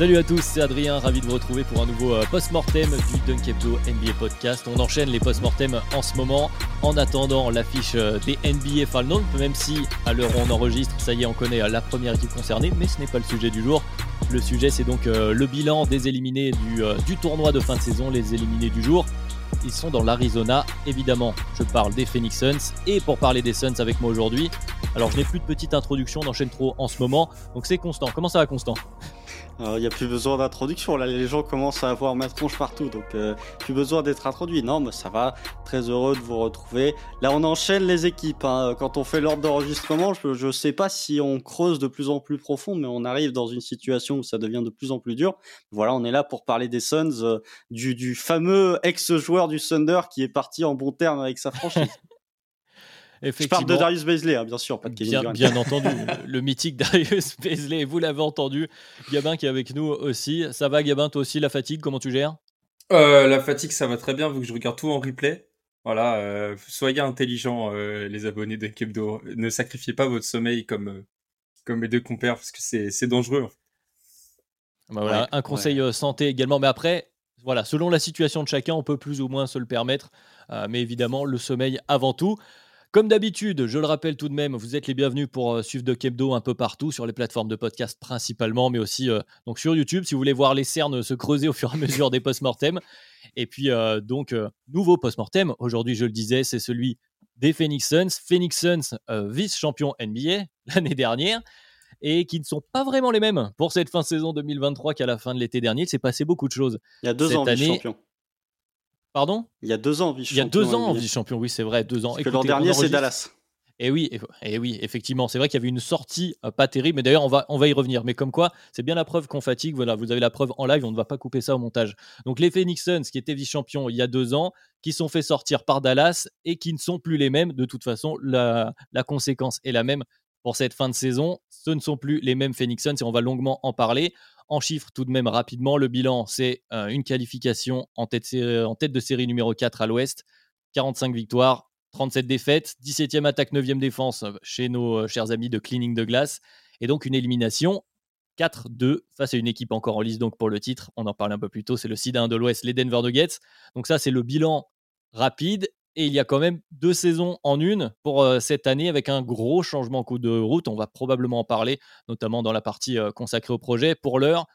Salut à tous, c'est Adrien, ravi de vous retrouver pour un nouveau euh, post-mortem du Dunkebdo NBA Podcast. On enchaîne les post-mortem en ce moment en attendant l'affiche euh, des NBA Final, même si à l'heure où on enregistre, ça y est, on connaît euh, la première équipe concernée, mais ce n'est pas le sujet du jour. Le sujet, c'est donc le bilan des éliminés du, du tournoi de fin de saison, les éliminés du jour. Ils sont dans l'Arizona, évidemment. Je parle des Phoenix Suns. Et pour parler des Suns avec moi aujourd'hui, alors je n'ai plus de petite introduction, d'enchaîne trop en ce moment. Donc c'est Constant. Comment ça va, Constant? Il n'y a plus besoin d'introduction, là les gens commencent à avoir ma tronche partout, donc euh, plus besoin d'être introduit. Non, mais ça va, très heureux de vous retrouver. Là on enchaîne les équipes, hein. quand on fait l'ordre d'enregistrement, je ne sais pas si on creuse de plus en plus profond, mais on arrive dans une situation où ça devient de plus en plus dur. Voilà, on est là pour parler des Suns, euh, du, du fameux ex-joueur du Thunder qui est parti en bon terme avec sa franchise. Je parle de Darius Baisley, hein, bien sûr, pas de Kevin bien, Durant. bien entendu, le mythique Darius Baisley, vous l'avez entendu. Gabin qui est avec nous aussi. Ça va, Gabin, toi aussi, la fatigue, comment tu gères? Euh, la fatigue, ça va très bien vu que je regarde tout en replay. Voilà, euh, soyez intelligents, euh, les abonnés de Kebdo. Ne sacrifiez pas votre sommeil comme, euh, comme mes deux compères parce que c'est c'est dangereux. Bah voilà, Ouais, un conseil ouais. santé également. Mais après, voilà, selon la situation de chacun, on peut plus ou moins se le permettre. Euh, mais évidemment, le sommeil avant tout. Comme d'habitude, je le rappelle tout de même, vous êtes les bienvenus pour euh, suivre Doc Hebdo un peu partout, sur les plateformes de podcast principalement, mais aussi euh, donc sur YouTube, si vous voulez voir les cernes se creuser au fur et à mesure des post-mortem. Et puis, euh, donc, euh, nouveau post-mortem, aujourd'hui, je le disais, c'est celui des Phoenix Suns. Phoenix Suns, vice-champion NBA l'année dernière, et qui ne sont pas vraiment les mêmes pour cette fin de saison 2023 qu'à la fin de l'été dernier. Il s'est passé beaucoup de choses. Il y a deux Cette ans, année- vice-champion. Pardon? Il y a deux ans, Il y a vice-champion. deux ans, vice-champion, oui, c'est vrai, deux ans. Parce que l'an dernier, c'est Dallas. Et oui, et, et oui, effectivement, c'est vrai qu'il y avait une sortie euh, pas terrible, mais d'ailleurs on va, on va y revenir. Mais comme quoi, c'est bien la preuve qu'on fatigue. Voilà, vous avez la preuve en live, on ne va pas couper ça au montage. Donc les Phoenix Suns, qui étaient vice-champions il y a deux ans, qui sont fait sortir par Dallas et qui ne sont plus les mêmes. De toute façon, la, la conséquence est la même pour cette fin de saison. Ce ne sont plus les mêmes Phoenix Suns et on va longuement en parler. En chiffres, tout de même rapidement, le bilan, c'est euh, une qualification en tête, de série numéro 4 à l'Ouest, 45 victoires, 37 défaites, 17e attaque, 9e défense euh, chez nos euh, chers amis de Cleaning de Glace, et donc une élimination 4-2 face à une équipe encore en lice donc pour le titre. On en parlait un peu plus tôt, c'est le sida 1 de l'Ouest, les Denver Nuggets. Donc ça, c'est le bilan rapide. Et il y a quand même deux saisons en une pour euh, cette année avec un gros changement de route. On va probablement en parler, notamment dans la partie euh, consacrée au projet. Pour l'heure,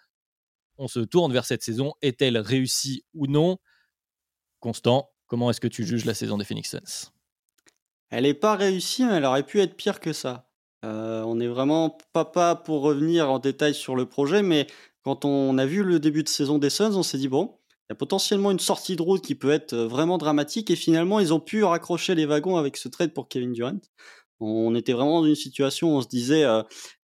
on se tourne vers cette saison. Est-elle réussie ou non? Constant, comment est-ce que tu juges la saison des Phoenix Suns? Elle n'est pas réussie, mais elle aurait pu être pire que ça. Euh, on est vraiment pas pas pour revenir en détail sur le projet, mais quand on a vu le début de saison des Suns, on s'est dit bon, il y a potentiellement une sortie de route qui peut être euh, vraiment dramatique, et finalement ils ont pu raccrocher les wagons avec ce trade pour Kevin Durant. On était vraiment dans une situation où on se disait, euh,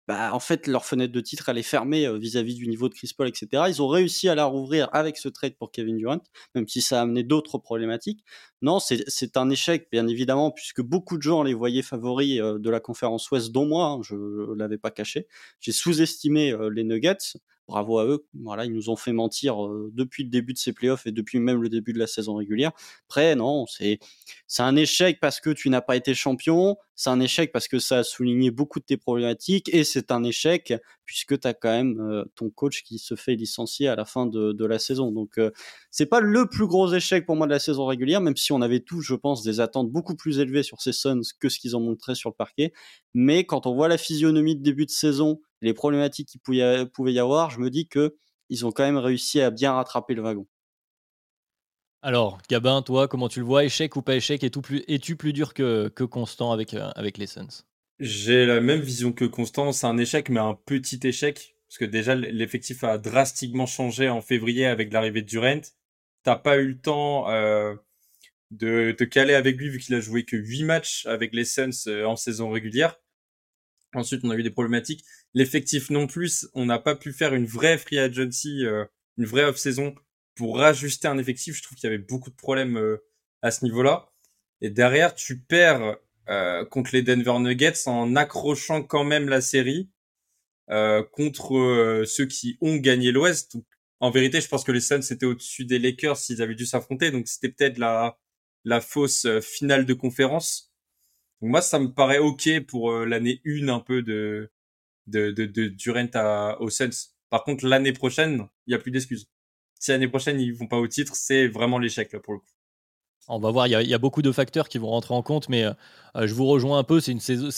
bah, en fait, leur fenêtre de titre, elle est fermée euh, vis-à-vis du niveau de Chris Paul, etc. Ils ont réussi à la rouvrir avec ce trade pour Kevin Durant, même si ça a amené d'autres problématiques. Non, c'est un échec, bien évidemment, puisque beaucoup de gens les voyaient favoris de la conférence Ouest, dont moi, hein, je ne l'avais pas caché. J'ai sous-estimé les Nuggets. Bravo à eux. Voilà, ils nous ont fait mentir depuis le début de ces playoffs et depuis même le début de la saison régulière. Après, non, c'est c'est un échec parce que tu n'as pas été champion. C'est un échec parce que ça a souligné beaucoup de tes problématiques. Et c'est un échec puisque tu as quand même ton coach qui se fait licencier à la fin de, de la saison. Donc, euh, c'est pas le plus gros échec pour moi de la saison régulière, même si on avait tous, je pense, des attentes beaucoup plus élevées sur ces Suns que ce qu'ils ont montré sur le parquet. Mais quand on voit la physionomie de début de saison, les problématiques qu'il pouvait y avoir, je me dis que ils ont quand même réussi à bien rattraper le wagon. Alors, Gabin, toi, comment tu le vois Échec ou pas échec Es-tu plus, es-tu plus dur que, que constant avec, euh, avec les Suns? J'ai la même vision que Constant. C'est un échec, mais un petit échec. Parce que déjà, l'effectif a drastiquement changé en février avec l'arrivée de Durant. T'as pas eu le temps euh, de te caler avec lui vu qu'il a joué que 8 matchs avec les Suns euh, en saison régulière. Ensuite, on a eu des problématiques. L'effectif non plus, on n'a pas pu faire une vraie free agency, euh, une vraie off-saison pour rajuster un effectif. Je trouve qu'il y avait beaucoup de problèmes euh, à ce niveau-là. Et derrière, tu perds euh, contre les Denver Nuggets en accrochant quand même la série contre ceux qui ont gagné l'Ouest. En vérité, je pense que les Suns étaient au-dessus des Lakers s'ils avaient dû s'affronter. Donc c'était peut-être la, la fausse finale de conférence. Donc moi, ça me paraît ok pour euh, l'année 1 un peu de de, Durant à, aux Suns. Par contre, l'année prochaine, il y a plus d'excuses. Si l'année prochaine ils vont pas au titre, c'est vraiment l'échec là pour le coup. On va voir, il y, a, beaucoup de facteurs qui vont rentrer en compte, mais euh, je vous rejoins un peu. C'est,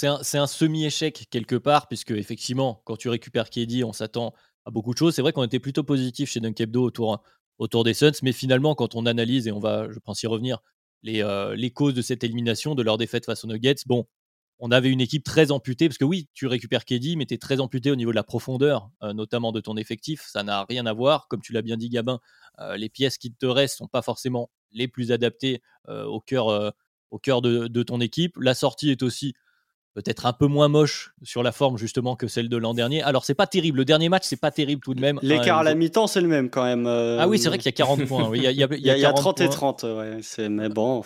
un, semi-échec quelque part, puisque effectivement, quand tu récupères KD, on s'attend à beaucoup de choses. C'est vrai qu'on était plutôt positif chez Dunk autour, autour des Suns, mais finalement, quand on analyse, et on va, je pense, y revenir, euh, les, causes de cette élimination, de leur défaite face aux Nuggets. Bon, on avait une équipe très amputée, parce que oui, tu récupères Keddy, mais tu es très amputé au niveau de la profondeur, euh, notamment de ton effectif. Ça n'a rien à voir. Comme tu l'as bien dit, Gabin, euh, les pièces qui te restent sont pas forcément les plus adaptées au cœur, au cœur de, ton équipe. La sortie est aussi peut-être un peu moins moche sur la forme justement que celle de l'an dernier. Alors c'est pas terrible, le dernier match c'est pas terrible tout de même. L'écart hein, à la mi-temps c'est le même quand même. Euh, ah oui c'est vrai qu'il y a 40 points. Il y a, 30 et 30, ouais. mais bon.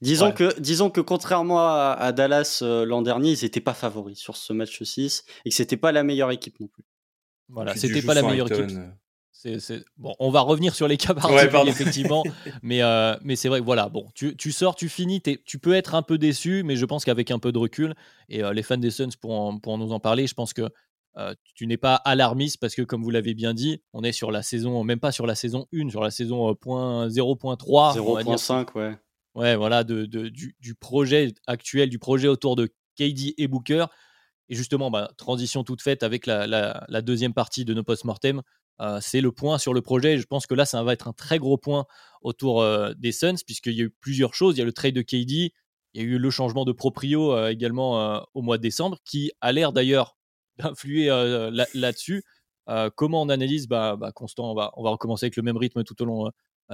disons, que, disons que contrairement à, Dallas euh, l'an dernier, ils n'étaient pas favoris sur ce match 6 et que c'était pas la meilleure équipe non plus. Voilà, c'était pas la meilleure équipe. Bon, on va revenir sur les cas particuliers, effectivement. mais euh, mais c'est vrai que voilà, bon, tu, tu sors, tu finis, tu peux être un peu déçu, mais je pense qu'avec un peu de recul, et euh, les fans des Suns pourront, nous en parler, je pense que euh, tu n'es pas alarmiste parce que, comme vous l'avez bien dit, on est sur la saison, même pas sur la saison 1, sur la saison 0.3. 0.5, ouais. Ouais, voilà, de, de du, du, projet actuel, du projet autour de KD et Booker. Et justement, bah, transition toute faite avec la, la, la deuxième partie de nos post-mortem. Euh, c'est le point sur le projet. Je pense que là, ça va être un très gros point autour euh, des Suns, puisqu'il y a eu plusieurs choses. Il y a le trade de KD, il y a eu le changement de proprio euh, également au mois de décembre, qui a l'air d'ailleurs d'influer là-dessus. comment on analyse? Bah, bah, Constant, on va, on va recommencer avec le même rythme tout au long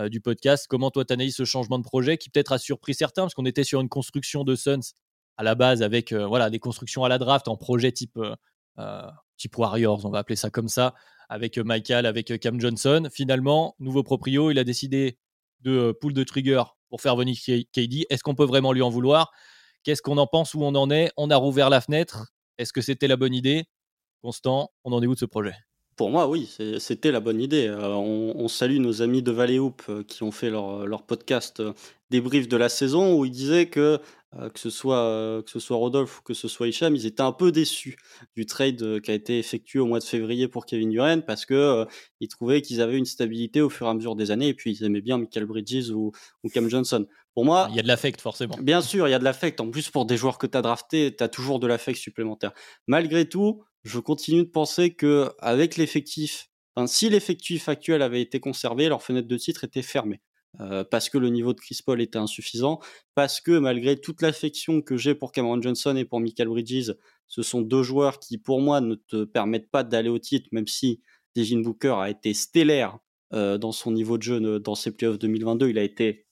du podcast. Comment toi, tu analyses ce changement de projet qui peut-être a surpris certains, parce qu'on était sur une construction de Suns à la base avec voilà, des constructions à la draft en projet type, type Warriors, on va appeler ça comme ça, avec euh, Michael, avec euh, Cam Johnson. Finalement, nouveau proprio, il a décidé de euh, pull de trigger pour faire venir KD. Est-ce qu'on peut vraiment lui en vouloir? Qu'est-ce qu'on en pense Où on en est? On a rouvert la fenêtre. Est-ce que c'était la bonne idée? Constant, on en est où de ce projet? Pour moi, oui, c'était la bonne idée. on, salue nos amis de Valley Hoop qui ont fait leur, leur podcast débrief de la saison où ils disaient que euh, que ce soit euh, que ce soit Rodolphe ou que ce soit Hicham, ils étaient un peu déçus du trade euh, qui a été effectué au mois de février pour Kevin Durant parce que ils trouvaient qu'ils avaient une stabilité au fur et à mesure des années et puis ils aimaient bien Michael Bridges ou, ou Cam Johnson. Pour moi, il y a de l'affect forcément. Bien sûr, il y a de l'affect. En plus, pour des joueurs que tu as draftés, tu as toujours de l'affect supplémentaire. Malgré tout, je continue de penser que avec l'effectif, si l'effectif actuel avait été conservé, leur fenêtre de titre était fermée. Euh, parce que le niveau de Chris Paul était insuffisant, parce que malgré toute l'affection que j'ai pour Cameron Johnson et pour Michael Bridges, ce sont deux joueurs qui, pour moi, ne te permettent pas d'aller au titre, même si Devin Booker a été stellaire euh, dans son niveau de jeu dans ses playoffs 2022. Il a été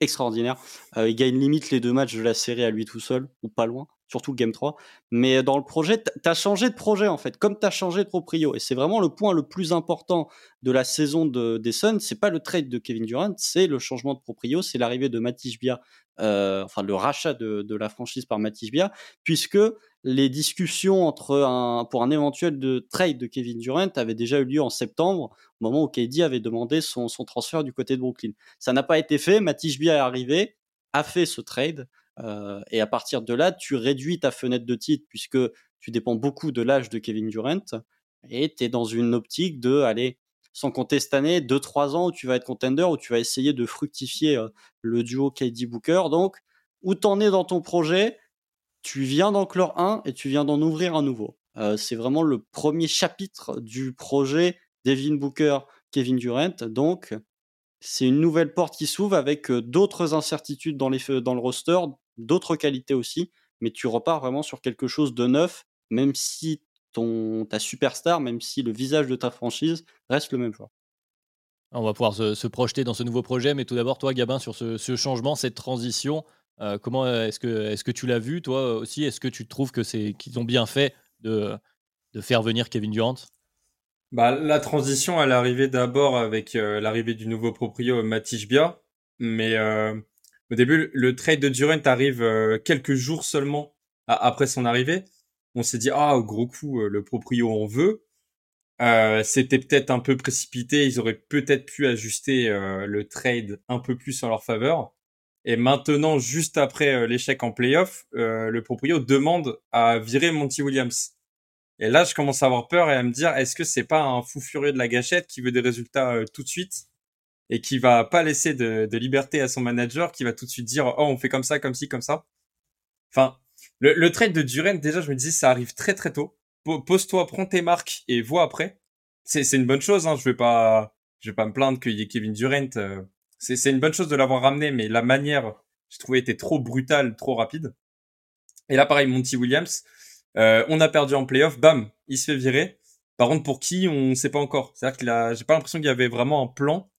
extraordinaire. Euh, il gagne limite les deux matchs de la série à lui tout seul, ou pas loin surtout Game 3. Mais dans le projet, tu as changé de projet en fait, comme tu as changé de proprio. Et c'est vraiment le point le plus important de la saison de, des Suns. C'est pas le trade de Kevin Durant, c'est le changement de proprio, c'est l'arrivée de Matisse Bia, euh, enfin le rachat de, la franchise par Matisse Bia, puisque les discussions entre pour un éventuel de trade de Kevin Durant avaient déjà eu lieu en septembre, au moment où KD avait demandé son, son transfert du côté de Brooklyn. Ça n'a pas été fait, Matisse Bia est arrivé, a fait ce trade. Euh, et à partir de là, tu réduis ta fenêtre de titre puisque tu dépends beaucoup de l'âge de Kevin Durant et tu es dans une optique de, aller sans compter cette année, 2-3 ans où tu vas être contender, où tu vas essayer de fructifier euh, le duo KD Booker. Donc, où t'en es dans ton projet, tu viens d'en clore un et tu viens d'en ouvrir un nouveau. Euh, c'est vraiment le premier chapitre du projet Devin Booker, Kevin Durant. Donc, c'est une nouvelle porte qui s'ouvre avec d'autres incertitudes dans, les, dans le roster, d'autres qualités aussi, mais tu repars vraiment sur quelque chose de neuf, même si ton, ta superstar, même si le visage de ta franchise reste le même joueur. On va pouvoir se, projeter dans ce nouveau projet, mais tout d'abord, toi, Gabin, sur ce, changement, cette transition, euh, comment est-ce que, est que tu l'as vu, toi aussi? Est-ce que tu trouves que c'est qu'ils ont bien fait de, de faire venir Kevin Durant? Bah, la transition, elle est arrivée d'abord avec euh, l'arrivée du nouveau proprio Matij Bia, mais euh, au début, le trade de Durant arrive quelques jours seulement après son arrivée. On s'est dit ah gros coup, le proprio on veut. Euh, c'était peut-être un peu précipité. Ils auraient peut-être pu ajuster euh, le trade un peu plus en leur faveur. Et maintenant, juste après euh, l'échec en playoff, le proprio demande à virer Monty Williams. Et là, je commence à avoir peur et à me dire, est-ce que c'est pas un fou furieux de la gâchette qui veut des résultats tout de suite? Et qui va pas laisser de, de, liberté à son manager, qui va tout de suite dire, oh, on fait comme ça, comme ci, comme ça. Enfin, le, le trade de Durant, déjà, je me dis, ça arrive très très tôt pose-toi, prends tes marques et vois après. C'est une bonne chose. Hein. Je vais pas, je vais pas me plaindre qu'il y ait Kevin Durant. Euh. c'est une bonne chose de l'avoir ramené, mais la manière, je trouvais, était trop brutale, trop rapide. Et là, pareil, Monty Williams, euh, on a perdu en playoff, bam, il se fait virer. Par contre, pour qui, on ne sait pas encore. C'est-à-dire qu'il a, j'ai pas l'impression qu'il y avait vraiment un plan.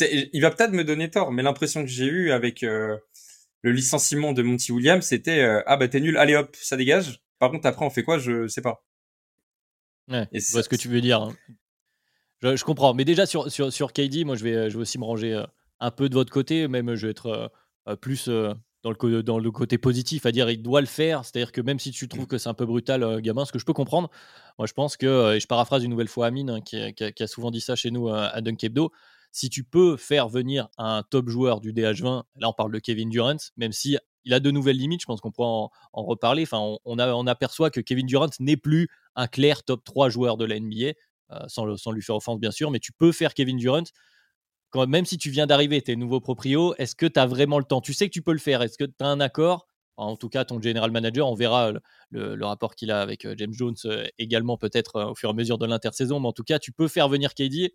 Il va peut-être me donner tort, mais l'impression que j'ai eue avec euh, le licenciement de Monty Williams, c'était ah bah t'es nul, allez hop, ça dégage. Par contre, après, on fait quoi? Je sais pas. Ouais, je vois ce que tu veux dire. Hein. Je, comprends. Mais déjà, sur, sur, sur KD, moi, je vais, je vais aussi me ranger euh, un peu de votre côté. Même, je vais être euh, euh, plus dans, le, dans le côté positif, à dire il doit le faire. C'est-à-dire que même si tu trouves que c'est un peu brutal, gamin, ce que je peux comprendre, moi, je pense que, et je paraphrase une nouvelle fois Amine, hein, qui, a, souvent dit ça chez nous à Dunk Hebdo, si tu peux faire venir un top joueur du DH20, là on parle de Kevin Durant, même si il a de nouvelles limites, je pense qu'on pourra en, reparler. Enfin, on, aperçoit que Kevin Durant n'est plus un clair top 3 joueur de la NBA, euh, sans, lui faire offense bien sûr, mais tu peux faire Kevin Durant. Même si tu viens d'arriver, tu es nouveau proprio, est-ce que tu as vraiment le temps? Tu sais que tu peux le faire, est-ce que tu as un accord? En tout cas, ton general manager, on verra le, rapport qu'il a avec euh, James Jones euh, également peut-être au fur et à mesure de l'intersaison, mais en tout cas, tu peux faire venir KD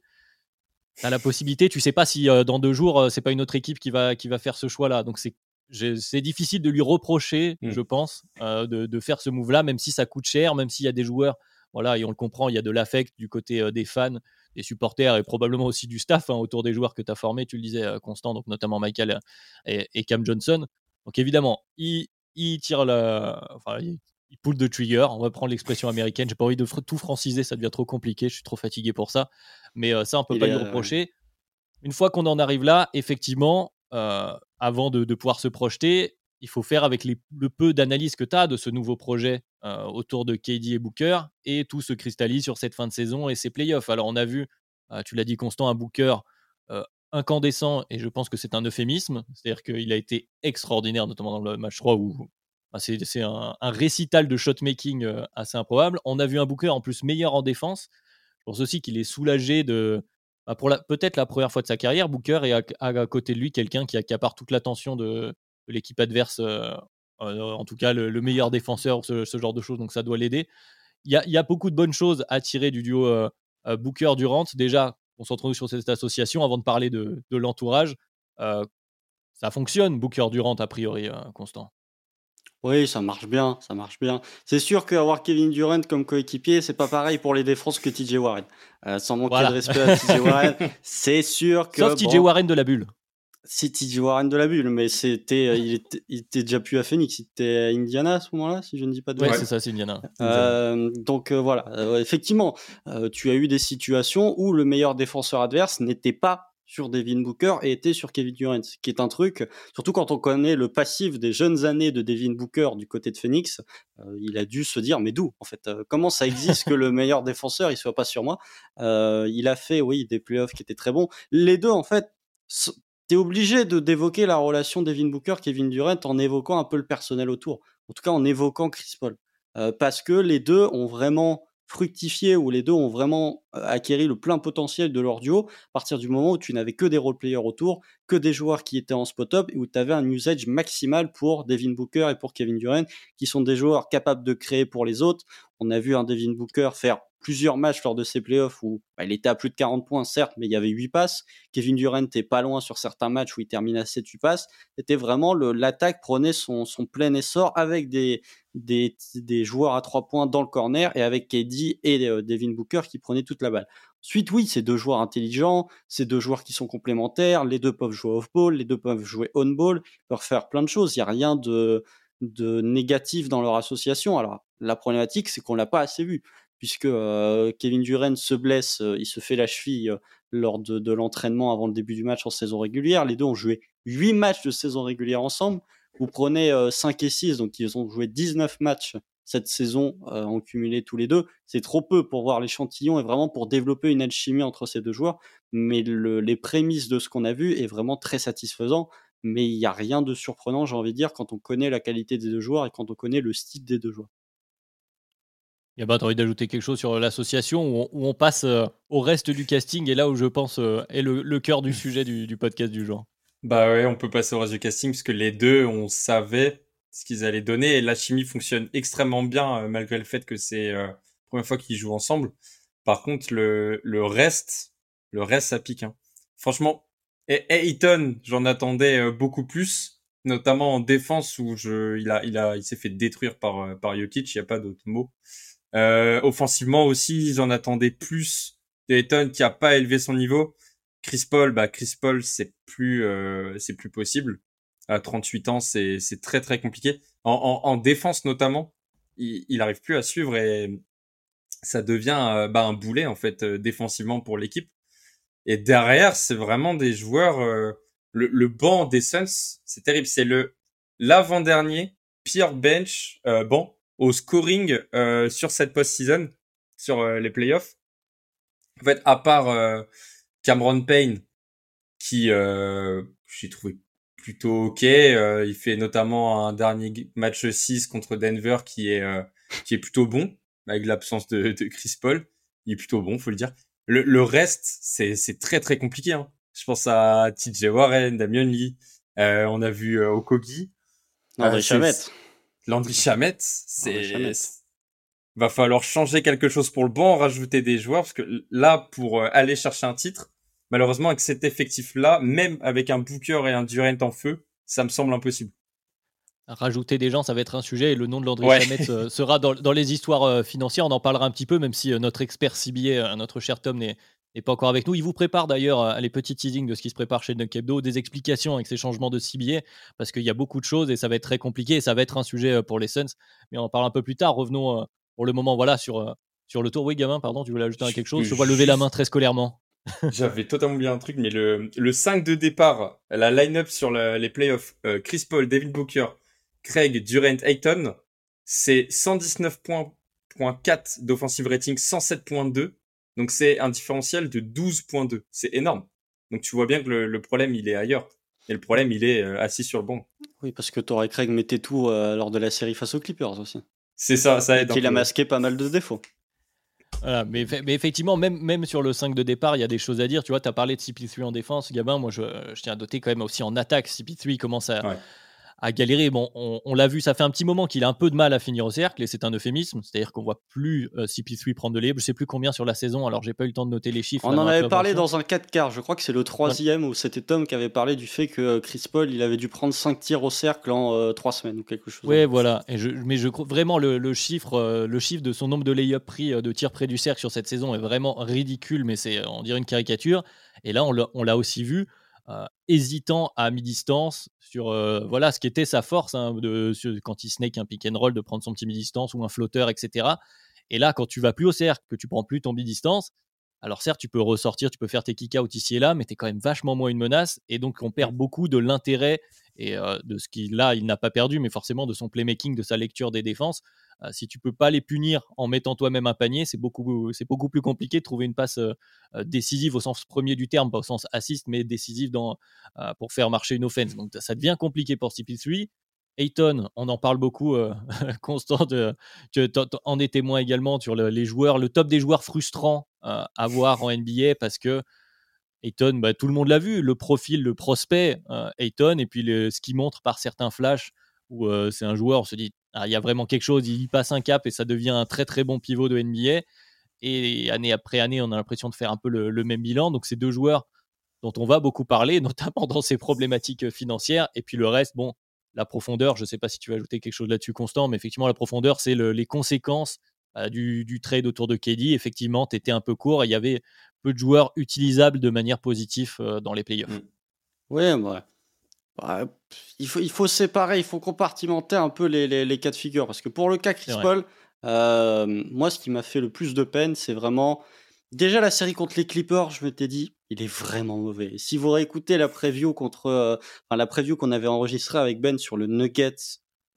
tu as la possibilité. Tu sais pas si euh, dans deux jours, euh, c'est pas une autre équipe qui va, qui va faire ce choix-là. Donc c'est c'est difficile de lui reprocher, mmh. je pense, euh, de, de, faire ce move-là, même si ça coûte cher, même s'il y a des joueurs, voilà, et on le comprend, il y a de l'affect du côté des fans, des supporters et probablement aussi du staff hein, autour des joueurs que tu as formés, tu le disais, Constant, donc notamment Michael et, Cam Johnson. Donc évidemment, il, il tire la, enfin, il pull de trigger. On va prendre l'expression américaine. J'ai pas envie de tout franciser, ça devient trop compliqué. Je suis trop fatigué pour ça. Mais euh, ça, on peut pas lui reprocher. Une fois qu'on en arrive là, effectivement, euh, avant de, pouvoir se projeter, il faut faire avec le peu d'analyse que tu as de ce nouveau projet euh, autour de KD et Booker et tout se cristallise sur cette fin de saison et ses playoffs. Alors, on a vu, tu l'as dit, Constant, un Booker incandescent et je pense que c'est un euphémisme. C'est-à-dire qu'il a été extraordinaire, notamment dans le match 3 où c'est un, récital de shotmaking euh, assez improbable. On a vu un Booker en plus meilleur en défense. Je pense aussi qu'il est soulagé de. Bah, pour peut-être la première fois de sa carrière, Booker est à, côté de lui quelqu'un qui accapare toute l'attention de, l'équipe adverse, euh, euh, en tout cas le, meilleur défenseur, ce, genre de choses, donc ça doit l'aider. Il y a, beaucoup de bonnes choses à tirer du duo Booker-Durant. Déjà, retrouve sur cette association avant de parler de l'entourage. ça fonctionne, Booker-Durant, a priori, Constant. Oui, ça marche bien, ça marche bien. C'est sûr qu'avoir Kevin Durant comme coéquipier, c'est pas pareil pour les défenses que TJ Warren. Euh, sans manquer de respect à TJ Warren, c'est sûr que. Sauf TJ Warren de la bulle. C'est TJ Warren de la bulle, mais c'était, euh, il, était, déjà plus à Phoenix, il était à Indiana à ce moment-là, si je ne dis pas de Ouais, c'est ça, c'est Indiana. Euh, donc voilà, effectivement, tu as eu des situations où le meilleur défenseur adverse n'était pas sur Devin Booker et était sur Kevin Durant, qui est un truc, surtout quand on connaît le passif des jeunes années de Devin Booker du côté de Phoenix, euh, il a dû se dire mais d'où en fait euh, comment ça existe que le meilleur défenseur il soit pas sur moi? Euh, Il a fait oui des playoffs qui étaient très bons. Les deux en fait, t'es obligé de d'évoquer la relation Devin Booker Kevin Durant en évoquant un peu le personnel autour, en tout cas en évoquant Chris Paul, parce que les deux ont vraiment fructifié, où les deux ont vraiment acquéri le plein potentiel de leur duo, à partir du moment où tu n'avais que des role-players autour, que des joueurs qui étaient en spot-up et où tu avais un usage maximal pour Devin Booker et pour Kevin Durant, qui sont des joueurs capables de créer pour les autres. On a vu un Devin Booker faire plusieurs matchs lors de ces playoffs où bah, il était à plus de 40 points, certes, mais il y avait 8 passes. Kevin Durant était pas loin sur certains matchs où il termine à 7-8 passes. C'était vraiment l'attaque prenait son, plein essor avec des, joueurs à 3 points dans le corner et avec KD et euh, Devin Booker qui prenaient toute la balle. Ensuite, oui, c'est deux joueurs intelligents, c'est deux joueurs qui sont complémentaires, les deux peuvent jouer off-ball, les deux peuvent jouer on-ball, peuvent faire plein de choses. Il n'y a rien de, de négatif dans leur association. Alors, la problématique, c'est qu'on l'a pas assez vu puisque euh, Kevin Durant se blesse, euh, il se fait la cheville euh, lors de, l'entraînement avant le début du match en saison régulière. Les deux ont joué 8 matchs de saison régulière ensemble. Vous prenez 5 et 6, donc ils ont joué 19 matchs cette saison en cumulé tous les deux. C'est trop peu pour voir l'échantillon et vraiment pour développer une alchimie entre ces deux joueurs. Mais les prémices de ce qu'on a vu est vraiment très satisfaisant. Mais il n'y a rien de surprenant, j'ai envie de dire, quand on connaît la qualité des deux joueurs et quand on connaît le style des deux joueurs. Yaba, tu as envie d'ajouter quelque chose sur l'association où, on passe euh, au reste du casting et là où je pense euh, est le, cœur du sujet du, podcast du jour? Bah ouais, on peut passer au reste du casting parce que les deux, on savait ce qu'ils allaient donner et la chimie fonctionne extrêmement bien euh, malgré le fait que c'est la première fois qu'ils jouent ensemble. Par contre, le, le reste, le reste, ça pique. Hein. Franchement, et Ayton, j'en attendais beaucoup plus, notamment en défense où je, il a, il a, il s'est fait détruire par par Jokic. Il n'y a pas d'autre mot. Euh, offensivement aussi, ils en attendaient plus Dayton qui a pas élevé son niveau. Chris Paul, bah Chris Paul, c'est plus euh, c'est plus possible. À 38 ans, c'est très très compliqué. En, en, en défense notamment, il, il arrive plus à suivre et ça devient euh, bah, un boulet en fait euh, défensivement pour l'équipe. Et derrière, c'est vraiment des joueurs. le, le banc des Suns, c'est terrible. C'est le l'avant-dernier pire bench euh, banc au scoring euh, sur cette post-season, sur euh, les playoffs. En fait, à part euh, Cameron Payne, qui j'ai trouvé plutôt ok, il fait notamment un dernier match 6 contre Denver qui est qui est plutôt bon, avec l'absence de, de, Chris Paul. Il est plutôt bon, faut le dire. Le, le reste, c'est c'est très très compliqué. Hein. Je pense à TJ Warren, Damian Lee. on a vu Okogi. André Chamet. Landry Chamet, c'est va falloir changer quelque chose pour le banc, rajouter des joueurs parce que là pour euh, aller chercher un titre, malheureusement avec cet effectif là, même avec un Booker et un Durant en feu, ça me semble impossible. Rajouter des gens, ça va être un sujet et le nom de Landry Chamet euh, sera dans, les histoires euh, financières. On en parlera un petit peu, même si notre expert CBA, notre cher Tom, n'est pas encore avec nous. Il vous prépare d'ailleurs euh, les petits teasings de ce qui se prépare chez Hebdo, des explications avec ces changements de cibier, parce qu'il y a beaucoup de choses et ça va être très compliqué et ça va être un sujet euh, pour les Suns. Mais on en parle un peu plus tard. Revenons euh, pour le moment voilà, sur, sur le tour. Oui, gamin, pardon, tu voulais ajouter quelque chose? Je vois lever la main très scolairement. J'avais totalement oublié un truc, mais le, le 5 de départ, la line-up sur les playoffs, Chris Paul, David Booker, Craig, Durant, Ayton, c'est 119.4 d'offensive rating, 107.2 donc c'est un différentiel de 12.2. C'est énorme. Donc tu vois bien que le, problème, il est ailleurs. Et le problème, il est euh, assis sur le banc. Oui, parce que Torrey Craig mettait tout euh, lors de la série face aux Clippers aussi. C'est ça, ça aide. Il a masqué pas mal de défauts. Mais, effectivement, même, sur le 5 de départ, il y a des choses à dire. Tu vois, tu as parlé de CP3 en défense, Gabin. Moi, je, je, tiens à doter quand même aussi en attaque. CP3 commence à, à galérer. Bon, on, l'a vu, ça fait un petit moment qu'il a un peu de mal à finir au cercle et c'est un euphémisme. C'est-à-dire qu'on voit plus euh, CP3 prendre de libre. Je sais plus combien sur la saison, alors j'ai pas eu le temps de noter les chiffres. On en avait parlé dans un 4 quarts. Je crois que c'est le troisième où c'était Tom qui avait parlé du fait que euh, Chris Paul il avait dû prendre 5 tirs au cercle en 3 euh, semaines ou quelque chose. Ouais, voilà. Et je, mais je crois vraiment le, chiffre, le chiffre de son nombre de lay-up pris de tirs près du cercle sur cette saison est vraiment ridicule, mais c'est on dirait une caricature. Et là, on l'a aussi vu. Hésitant à mi-distance, sur euh, voilà ce qui était sa force hein, de, quand il snake un pick and roll de prendre son petit mi-distance ou un flotteur, etc. Et là, quand tu vas plus au cercle, que tu prends plus ton mi-distance, alors certes, tu peux ressortir, tu peux faire tes kick-out ici et là, mais tu es quand même vachement moins une menace. Et donc, on perd beaucoup de l'intérêt et euh, de ce qu'il là, il n'a pas perdu, mais forcément de son playmaking, de sa lecture des défenses. Euh, si tu peux pas les punir en mettant toi-même un panier, c'est beaucoup, c'est beaucoup plus compliqué de trouver une passe euh, décisive au sens premier du terme, pas au sens assist, mais décisive pour faire marcher une offense. Donc ça devient compliqué pour CP3. Ayton, on en parle beaucoup, Constant, tu en es témoin également sur les joueurs, le top des joueurs frustrants à voir en NBA parce que Ayton, bah, tout le monde l'a vu, le profil, le prospect, Ayton, et puis ce qu'il montre par certains flashs où c'est un joueur, on se dit, ah, il y a vraiment quelque chose, il passe un cap et ça devient un très très bon pivot de NBA. Et année après année, on a l'impression de faire un peu le, même bilan. Donc, ces deux joueurs dont on va beaucoup parler, notamment dans ces problématiques financières. Et puis le reste, bon, la profondeur, je ne sais pas si tu veux ajouter quelque chose là-dessus, Constant, mais effectivement, la profondeur, c'est les conséquences bah, du, trade autour de KD. Effectivement, tu étais un peu court et il y avait peu de joueurs utilisables de manière positive euh, dans les playoffs. Oui, ouais. Il, faut, il faut séparer, il faut compartimenter un peu les, les, cas de figure. Parce que pour le cas Chris Paul, euh, moi, ce qui m'a fait le plus de peine, c'est vraiment. Déjà, la série contre les Clippers, je m'étais dit, il est vraiment mauvais. si vous réécoutez la preview contre, euh, enfin, la preview qu'on avait enregistrée avec Ben sur le Nuggets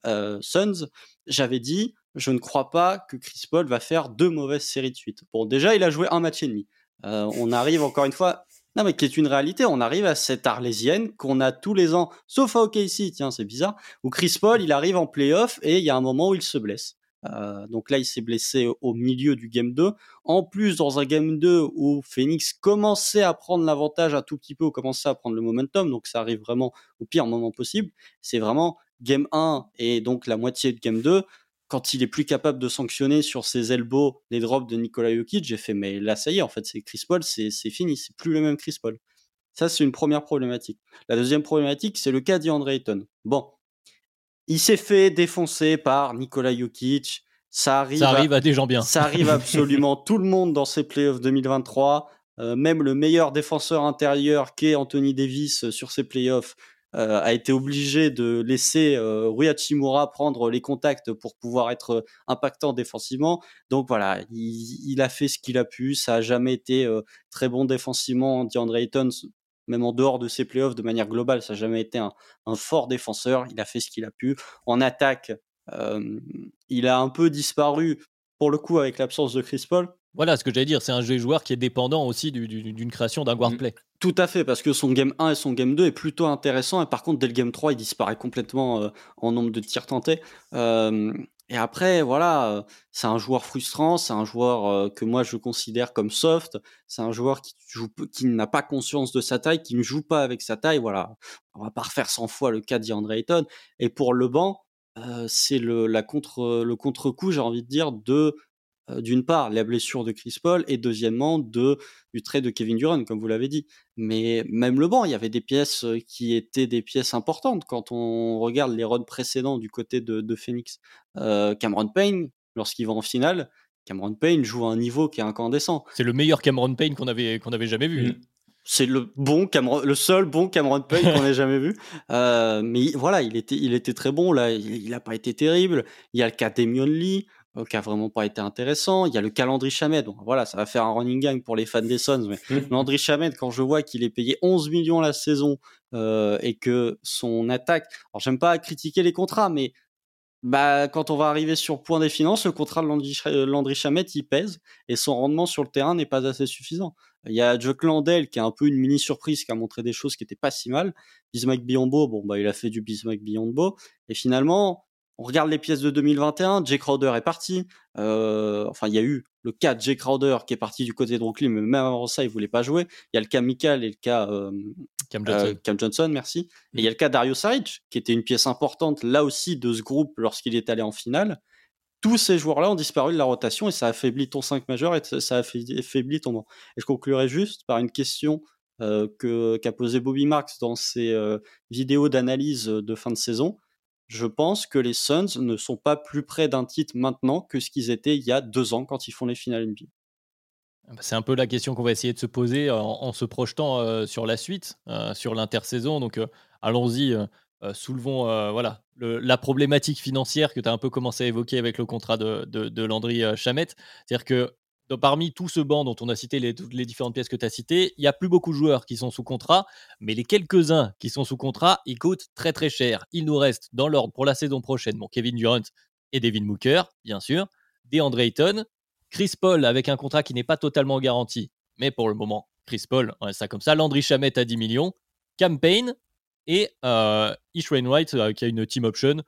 euh, Suns, j'avais dit, je ne crois pas que Chris Paul va faire deux mauvaises séries de suite. Bon, déjà, il a joué un match et demi. on arrive encore une fois, non, mais qui est une réalité. On arrive à cette arlésienne qu'on a tous les ans, sauf à OKC, tiens, c'est bizarre, où Chris Paul, il arrive en playoff et il y a un moment où il se blesse. Euh, donc là, il s'est blessé au milieu du game 2. En plus, dans un game 2 où Phoenix commençait à prendre l'avantage un tout petit peu, commençait à prendre le momentum, donc ça arrive vraiment au pire moment possible. C'est vraiment game 1 et donc la moitié de game 2. Quand il est plus capable de sanctionner sur ses elbows les drops de Nikola Jokic, j'ai fait, mais là, ça y est, en fait, c'est Chris Paul, c'est fini, c'est plus le même Chris Paul. Ça, c'est une première problématique. La deuxième problématique, c'est le cas d'Andre Ayton. Bon, il s'est fait défoncer par Nikola Jokic. Ça arrive, arrive à, des gens bien. Ça arrive absolument tout le monde dans ces playoffs 2023. Euh, même le meilleur défenseur intérieur qu'est Anthony Davis euh, sur ces playoffs euh, a été obligé de laisser Rui Hachimura prendre les contacts pour pouvoir être impactant défensivement. Donc voilà, il, a fait ce qu'il a pu. Ça a jamais été très bon défensivement. DeAndre Ayton même en dehors de ses playoffs, de manière globale, ça n'a jamais été un, fort défenseur. Il a fait ce qu'il a pu. En attaque, euh, il a un peu disparu, pour le coup, avec l'absence de Chris Paul. Voilà ce que j'allais dire, c'est un joueur qui est dépendant aussi d'une création d'un guard mm. play. Tout à fait, parce que son game 1 et son game 2 est plutôt intéressant, et par contre, dès le game 3, il disparaît complètement euh, en nombre de tirs tentés. Euh, et après, voilà, c'est un joueur frustrant, c'est un joueur que moi je considère comme soft, c'est un joueur qui joue, qui n'a pas conscience de sa taille, qui ne joue pas avec sa taille. Voilà, on va pas refaire 100 fois le cas d'Andre Ayton. Et pour le banc, c'est le, la contre, le contre-coup, j'ai envie de dire, de euh, d'une part la blessure de Chris Paul et deuxièmement de du trait de Kevin Durant comme vous l'avez dit mais même le banc il y avait des pièces qui étaient des pièces importantes quand on regarde les runs précédents du côté de, Phoenix euh, Cameron Payne lorsqu'il va en finale Cameron Payne joue à un niveau qui est incandescent c'est le meilleur Cameron Payne qu'on avait qu'on avait jamais vu mm. c'est le bon Cameron, le seul bon Cameron Payne qu'on ait jamais vu. mais voilà, il était, il était très bon. Là, il n'a pas été terrible. Il y a le cas d'Emion Lee qui a vraiment pas été intéressant. Il y a le calendrier Chamed. Donc voilà, ça va faire un running gang pour les fans des Suns. Mais. Landry Chamed, quand je vois qu'il est payé 11 millions la saison euh, et que son attaque, alors j'aime pas critiquer les contrats, mais bah quand on va arriver sur point des finances, le contrat de Landry, Landry Chamed, il pèse et son rendement sur le terrain n'est pas assez suffisant. Il y a Jock Landell qui est un peu une mini surprise, qui a montré des choses qui étaient pas si mal. Bismack Biombo, bon bah il a fait du Bismack Biombo et finalement on regarde les pièces de 2021, Jay Crowder est parti. Euh, enfin, il y a eu le cas de Jay Crowder qui est parti du côté de Brooklyn, mais même avant ça, il voulait pas jouer. Il y a le cas Michael et le cas euh, Cam, Johnson. Cam, Johnson. merci. Et il y a mm. le cas Dario Saric, qui était une pièce importante là aussi de ce groupe lorsqu'il est allé en finale. Tous ces joueurs-là ont disparu de la rotation et ça a affaibli ton 5 majeur et ça a affaibli ton banc. Et je conclurai juste par une question euh, que qu'a posé Bobby Marks dans ses vidéos d'analyse de fin de saison je pense que les Suns ne sont pas plus près d'un titre maintenant que ce qu'ils étaient il y a deux ans quand ils font les finales NBA. Ah c'est un peu la question qu'on va essayer de se poser en, se projetant euh, sur la suite, euh, sur l'intersaison. Donc euh, allons-y, soulevons voilà, la problématique financière que tu as un peu commencé à évoquer avec le contrat de Landry Chamette. C'est-à-dire que parmi tout ce banc dont on a cité les, différentes pièces que tu as citées, il n'y a plus beaucoup de joueurs qui sont sous contrat, mais les quelques-uns qui sont sous contrat, ils coûtent très très cher. Il nous reste dans l'ordre pour la saison prochaine Kevin Durant et Devin Mooker, bien sûr, DeAndre Ayton, Chris Paul avec un contrat qui n'est pas totalement garanti, mais pour le moment, Chris Paul, on ça comme ça, Landry Chamette à 10 millions, Campaign et euh, Ish Wainwright euh, qui a une team option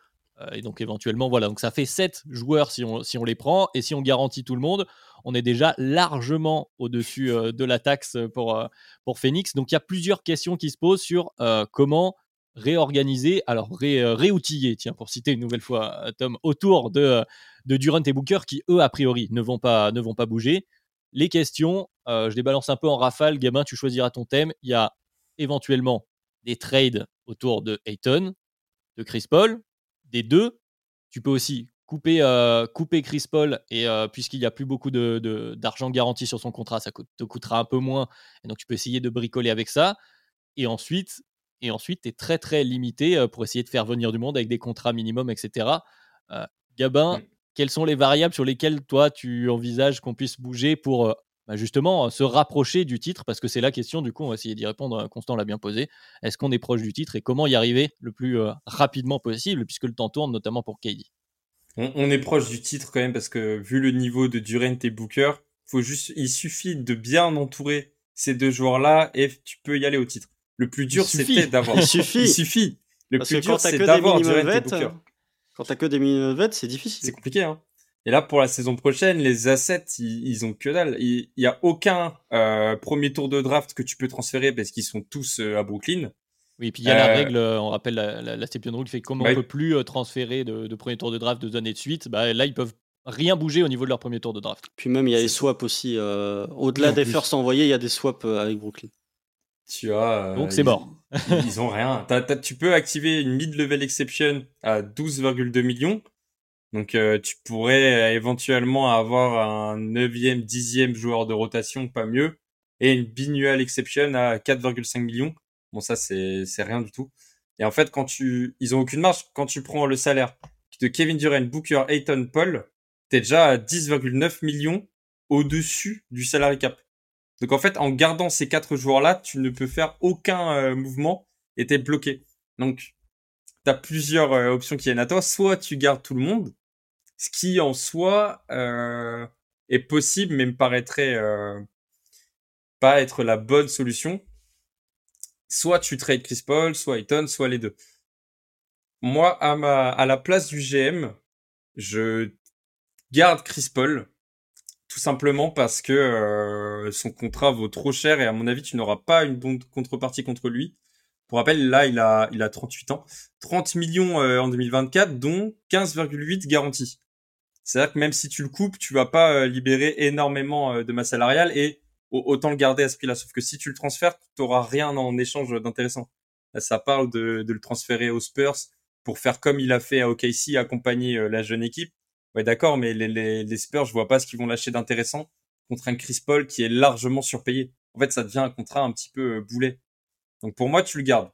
et donc éventuellement, voilà, donc ça fait 7 joueurs si on, si on les prend, et si on garantit tout le monde, on est déjà largement au-dessus euh, de la taxe pour, euh, pour Phoenix. Donc il y a plusieurs questions qui se posent sur comment réorganiser, alors réoutiller, tiens, pour citer une nouvelle fois Tom, autour de, de Durant et Booker qui, eux, a priori, ne vont pas, ne vont pas bouger. Les questions, je les balance un peu en rafale. Gamin, tu choisiras ton thème. Il y a éventuellement des trades autour de Ayton, de Chris Paul, des deux. Tu peux aussi couper, euh, couper Chris Paul et euh, puisqu'il n'y a plus beaucoup d'argent de, d'argent garanti sur son contrat, ça te coûtera un peu moins. Et donc tu peux essayer de bricoler avec ça. Et ensuite, et ensuite, tu es très très limité euh, pour essayer de faire venir du monde avec des contrats minimums, etc. Gabin, quelles sont les variables sur lesquelles toi tu envisages qu'on puisse bouger pour bah, justement se rapprocher du titre Parce que c'est la question, du coup, on va essayer d'y répondre. Constant l'a bien posé. Est-ce qu'on est proche du titre et comment y arriver le plus rapidement possible, puisque le temps tourne, notamment pour KD on, est proche du titre quand même, parce que vu le niveau de Durant et Booker, faut juste, il suffit de bien entourer ces deux joueurs-là et tu peux y aller au titre. Le plus dur, c'était d'avoir. Il suffit. Il suffit. Le plus dur, c'est d'avoir Durant et Booker. Quand t'as que des minimum c'est difficile. C'est compliqué, hein. Et là, pour la saison prochaine, les assets, ils, ont que dalle. Il y a aucun euh, premier tour de draft que tu peux transférer parce qu'ils sont tous euh, à Brooklyn. Oui, et puis il y a la euh, règle, on rappelle la, la, la Stephen Rule qui fait comme on ne peut plus transférer de, de, premier tour de draft deux années de suite, bah, là ils peuvent rien bouger au niveau de leur premier tour de draft. Puis même il y a les swaps aussi. Au-delà des firsts envoyés, il y a des swaps avec Brooklyn. Tu as. Donc c'est mort. Ils, ont rien. tu peux activer une mid-level exception à 12,2 millions. Donc euh, tu pourrais euh, éventuellement avoir un 9e, 10e joueur de rotation, pas mieux, et une binual exception à 4,5 millions. Bon ça c'est c'est rien du tout. Et en fait quand tu ils ont aucune marge quand tu prends le salaire de Kevin Durant, Booker, Ayton, Paul, t'es déjà à 10,9 millions au-dessus du salary cap. Donc en fait en gardant ces quatre joueurs là, tu ne peux faire aucun euh, mouvement et t'es bloqué. Donc tu as plusieurs options qui viennent à toi. Soit tu gardes tout le monde, ce qui en soi euh, est possible, mais me paraîtrait euh, pas être la bonne solution. Soit tu trades Chris Paul, soit Ayton, soit les deux. Moi, à ma, à la place du GM, je garde Chris Paul, tout simplement parce que euh, son contrat vaut trop cher et à mon avis, tu n'auras pas une bonne contrepartie contre lui. Pour rappel, là, il a, il a 38 ans. 30 millions en 2024, dont 15,8 garantis. C'est-à-dire que même si tu le coupes, tu vas pas euh, libérer énormément euh, de masse salariale et autant le garder à ce prix-là. Sauf que si tu le transfères, tu n'auras rien en échange d'intéressant. Ça parle de, le transférer aux Spurs pour faire comme il a fait à OKC, accompagner euh, la jeune équipe. Ouais, d'accord, mais les, les, Spurs, je vois pas ce qu'ils vont lâcher d'intéressant contre un Chris Paul qui est largement surpayé. En fait, ça devient un contrat un petit peu boulet. Donc pour moi, tu le gardes.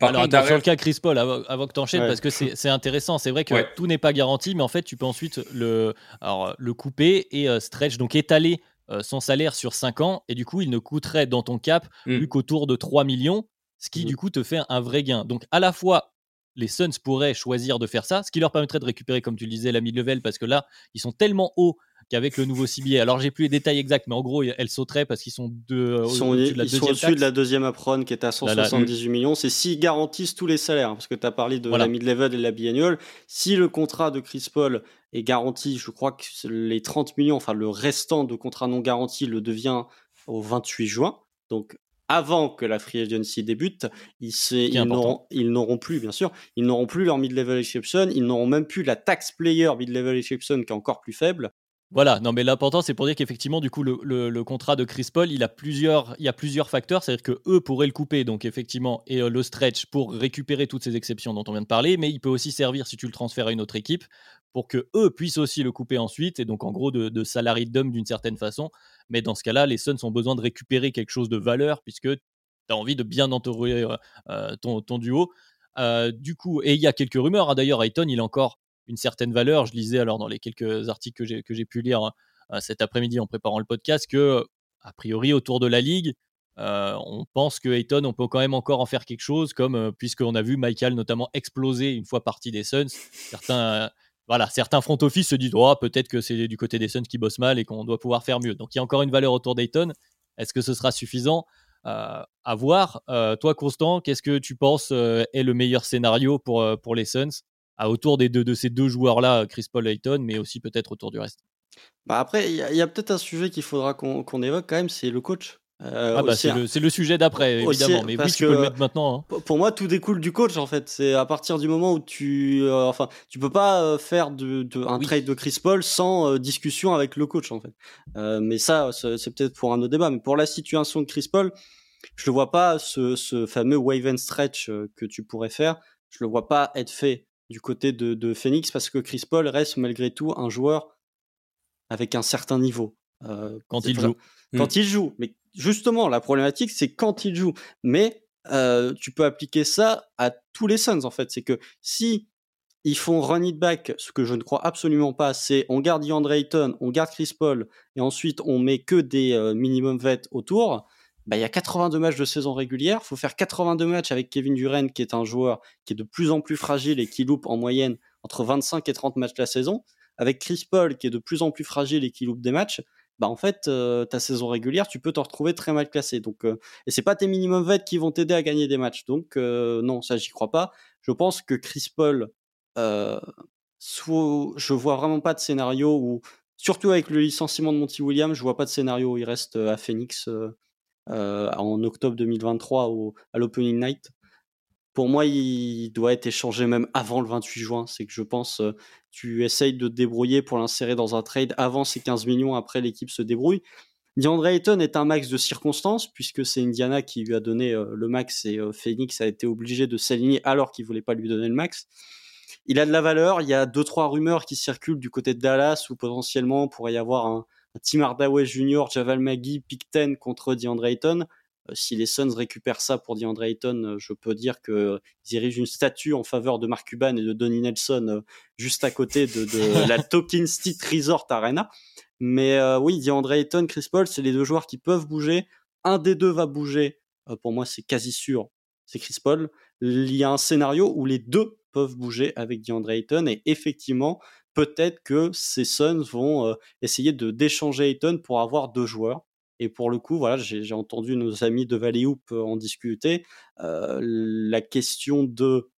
Alors, sur le cas Chris Paul, avant, que tu enchaînes, parce que c'est intéressant, c'est vrai que tout n'est pas garanti, mais en fait, tu peux ensuite le, alors, le couper et euh, stretch, donc étaler euh, son salaire sur 5 ans, et du coup, il ne coûterait dans ton cap mm. plus qu'autour de 3 millions, ce qui, mm. du coup, te fait un vrai gain. Donc, à la fois, les Suns pourraient choisir de faire ça, ce qui leur permettrait de récupérer, comme tu le disais, la mid-level, parce que là, ils sont tellement hauts qu'avec le nouveau CBA, alors j'ai plus les détails exacts, mais en gros, elle sauterait parce qu'ils sont deux. Ils sont, au-dessus de la, ils sont au-dessus de la deuxième apron qui est à 178 millions. C'est s'ils garantissent tous les salaires, hein, parce que tu as parlé de la mid-level et de la biannual. Si le contrat de Chris Paul est garanti, je crois que les 30 millions, enfin le restant de contrat non garanti le devient au 28 juin. Donc avant que la free agency débute, ils, ils n'auront plus, bien sûr, ils n'auront plus leur mid-level exception, ils n'auront même plus la tax player mid-level exception qui est encore plus faible. Voilà, non mais l'important c'est pour dire qu'effectivement du coup le, contrat de Chris Paul il a plusieurs, il y a plusieurs facteurs, c'est-à-dire que eux pourraient le couper donc effectivement et euh, le stretch pour récupérer toutes ces exceptions dont on vient de parler, mais il peut aussi servir si tu le transfères à une autre équipe pour que eux puissent aussi le couper ensuite et donc en gros de, de salary dump d'une certaine façon. Mais dans ce cas-là, les Suns ont besoin de récupérer quelque chose de valeur puisque tu as envie de bien entourer euh, euh, ton, ton, duo. du coup, et il y a quelques rumeurs, hein, d'ailleurs Ayton il est encore une certaine valeur. Je lisais alors dans les quelques articles que j'ai pu lire euh, cet après-midi en préparant le podcast que, a priori, autour de la ligue, euh, on pense que Ayton, on peut quand même encore en faire quelque chose, comme euh, puisqu'on a vu Michael notamment exploser une fois parti des Suns. Certains, voilà, certains front office se disent oh, peut-être que c'est du côté des Suns qui bossent mal et qu'on doit pouvoir faire mieux. Donc il y a encore une valeur autour d'Ayton. Est-ce que ce sera suffisant? À voir Toi, Constant, qu'est-ce que tu penses est le meilleur scénario pour, pour les Suns? À autour des deux, de ces deux joueurs-là, Chris Paul Ayton, mais aussi peut-être autour du reste. Bah après, il y a, peut-être un sujet qu'il faudra qu'on évoque quand même, c'est le coach. Euh, ah bah c'est le, le, sujet d'après, évidemment. mais oui, tu peux le mettre maintenant. Hein. Pour moi, tout découle du coach, en fait. C'est à partir du moment où tu, euh, enfin, tu peux pas euh, faire de, de un trade de Chris Paul sans discussion avec le coach, en fait. mais ça, c'est peut-être pour un autre débat. Mais pour la situation de Chris Paul, je le vois pas ce, ce fameux wave and stretch que tu pourrais faire. Je le vois pas être fait du côté de, de Phoenix parce que Chris Paul reste malgré tout un joueur avec un certain niveau. quand il joue. Quand mm. il joue. Mais justement, la problématique, c'est quand il joue. Mais euh, tu peux appliquer ça à tous les Suns, en fait. C'est que si ils font run it back, ce que je ne crois absolument pas, c'est on garde DeAndre Ayton, on garde Chris Paul, et ensuite on met que des euh, minimum vets autour. Bah, il y a 82 matchs de saison régulière. Faut faire 82 matchs avec Kevin Durant, qui est un joueur qui est de plus en plus fragile et qui loupe en moyenne entre 25 et 30 matchs la saison. Avec Chris Paul, qui est de plus en plus fragile et qui loupe des matchs bah en fait ta saison régulière tu peux te retrouver très mal classé donc et c'est pas tes minimum vets qui vont t'aider à gagner des matchs donc non ça j'y crois pas je pense que Chris Paul soit, je vois vraiment pas de scénario où surtout avec le licenciement de Monty Williams je vois pas de scénario où il reste à Phoenix en octobre 2023 au, à l'opening night pour moi, il doit être échangé même avant le 28 juin. C'est que je pense, euh, tu essayes de te débrouiller pour l'insérer dans un trade avant ces 15 millions, après l'équipe se débrouille. DeAndre Ayton est un max de circonstances, puisque c'est Indiana qui lui a donné euh, le max et euh, Phoenix a été obligé de s'aligner alors qu'il voulait pas lui donner le max. Il a de la valeur. Il y a deux trois rumeurs qui circulent du côté de Dallas où potentiellement pourrait y avoir un Tim Hardaway Jr., Javal pick 10 contre DeAndre Ayton. Euh, si les Suns récupèrent ça pour DeAndre Ayton, euh, je peux dire qu'ils érigent une statue en faveur de Mark Cuban et de Donnie Nelson euh, juste à côté de, la Token State Resort Arena. Mais oui, DeAndre Ayton, Chris Paul, c'est les deux joueurs qui peuvent bouger. Un des deux va bouger. pour moi, c'est quasi sûr. C'est Chris Paul. Il y a un scénario où les deux peuvent bouger avec DeAndre Ayton et effectivement, peut-être que ces Suns vont essayer de d'échanger Ayton pour avoir deux joueurs. Et pour le coup, voilà, j'ai entendu nos amis de Valley Hoop euh, en discuter. Euh, la question de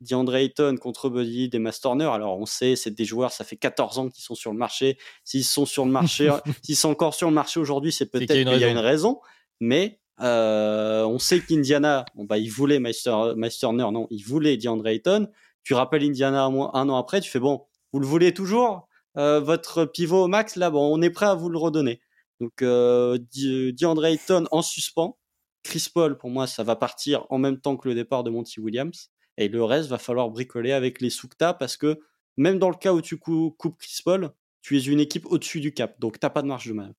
DeAndre Ayton contre Buddy des Turner. Alors, on sait, c'est des joueurs, ça fait 14 ans qu'ils sont sur le marché. S'ils sont sur le marché, s'ils sont encore sur le marché aujourd'hui, c'est peut-être qu'il y, a une raison. Mais euh, on sait qu'Indiana, bon, bah, ils voulaient Turner, non, ils voulaient DeAndre Ayton. Tu rappelles Indiana un, an après, tu fais bon, vous le voulez toujours votre pivot max là, bon, on est prêt à vous le redonner. Donc, euh, DeAndre Ayton en suspens. Chris Paul, pour moi, ça va partir en même temps que le départ de Monty Williams. Et le reste, va falloir bricoler avec les Soukta parce que même dans le cas où tu coupes Chris Paul, tu es une équipe au-dessus du cap. Donc, tu n'as pas de marge de manœuvre.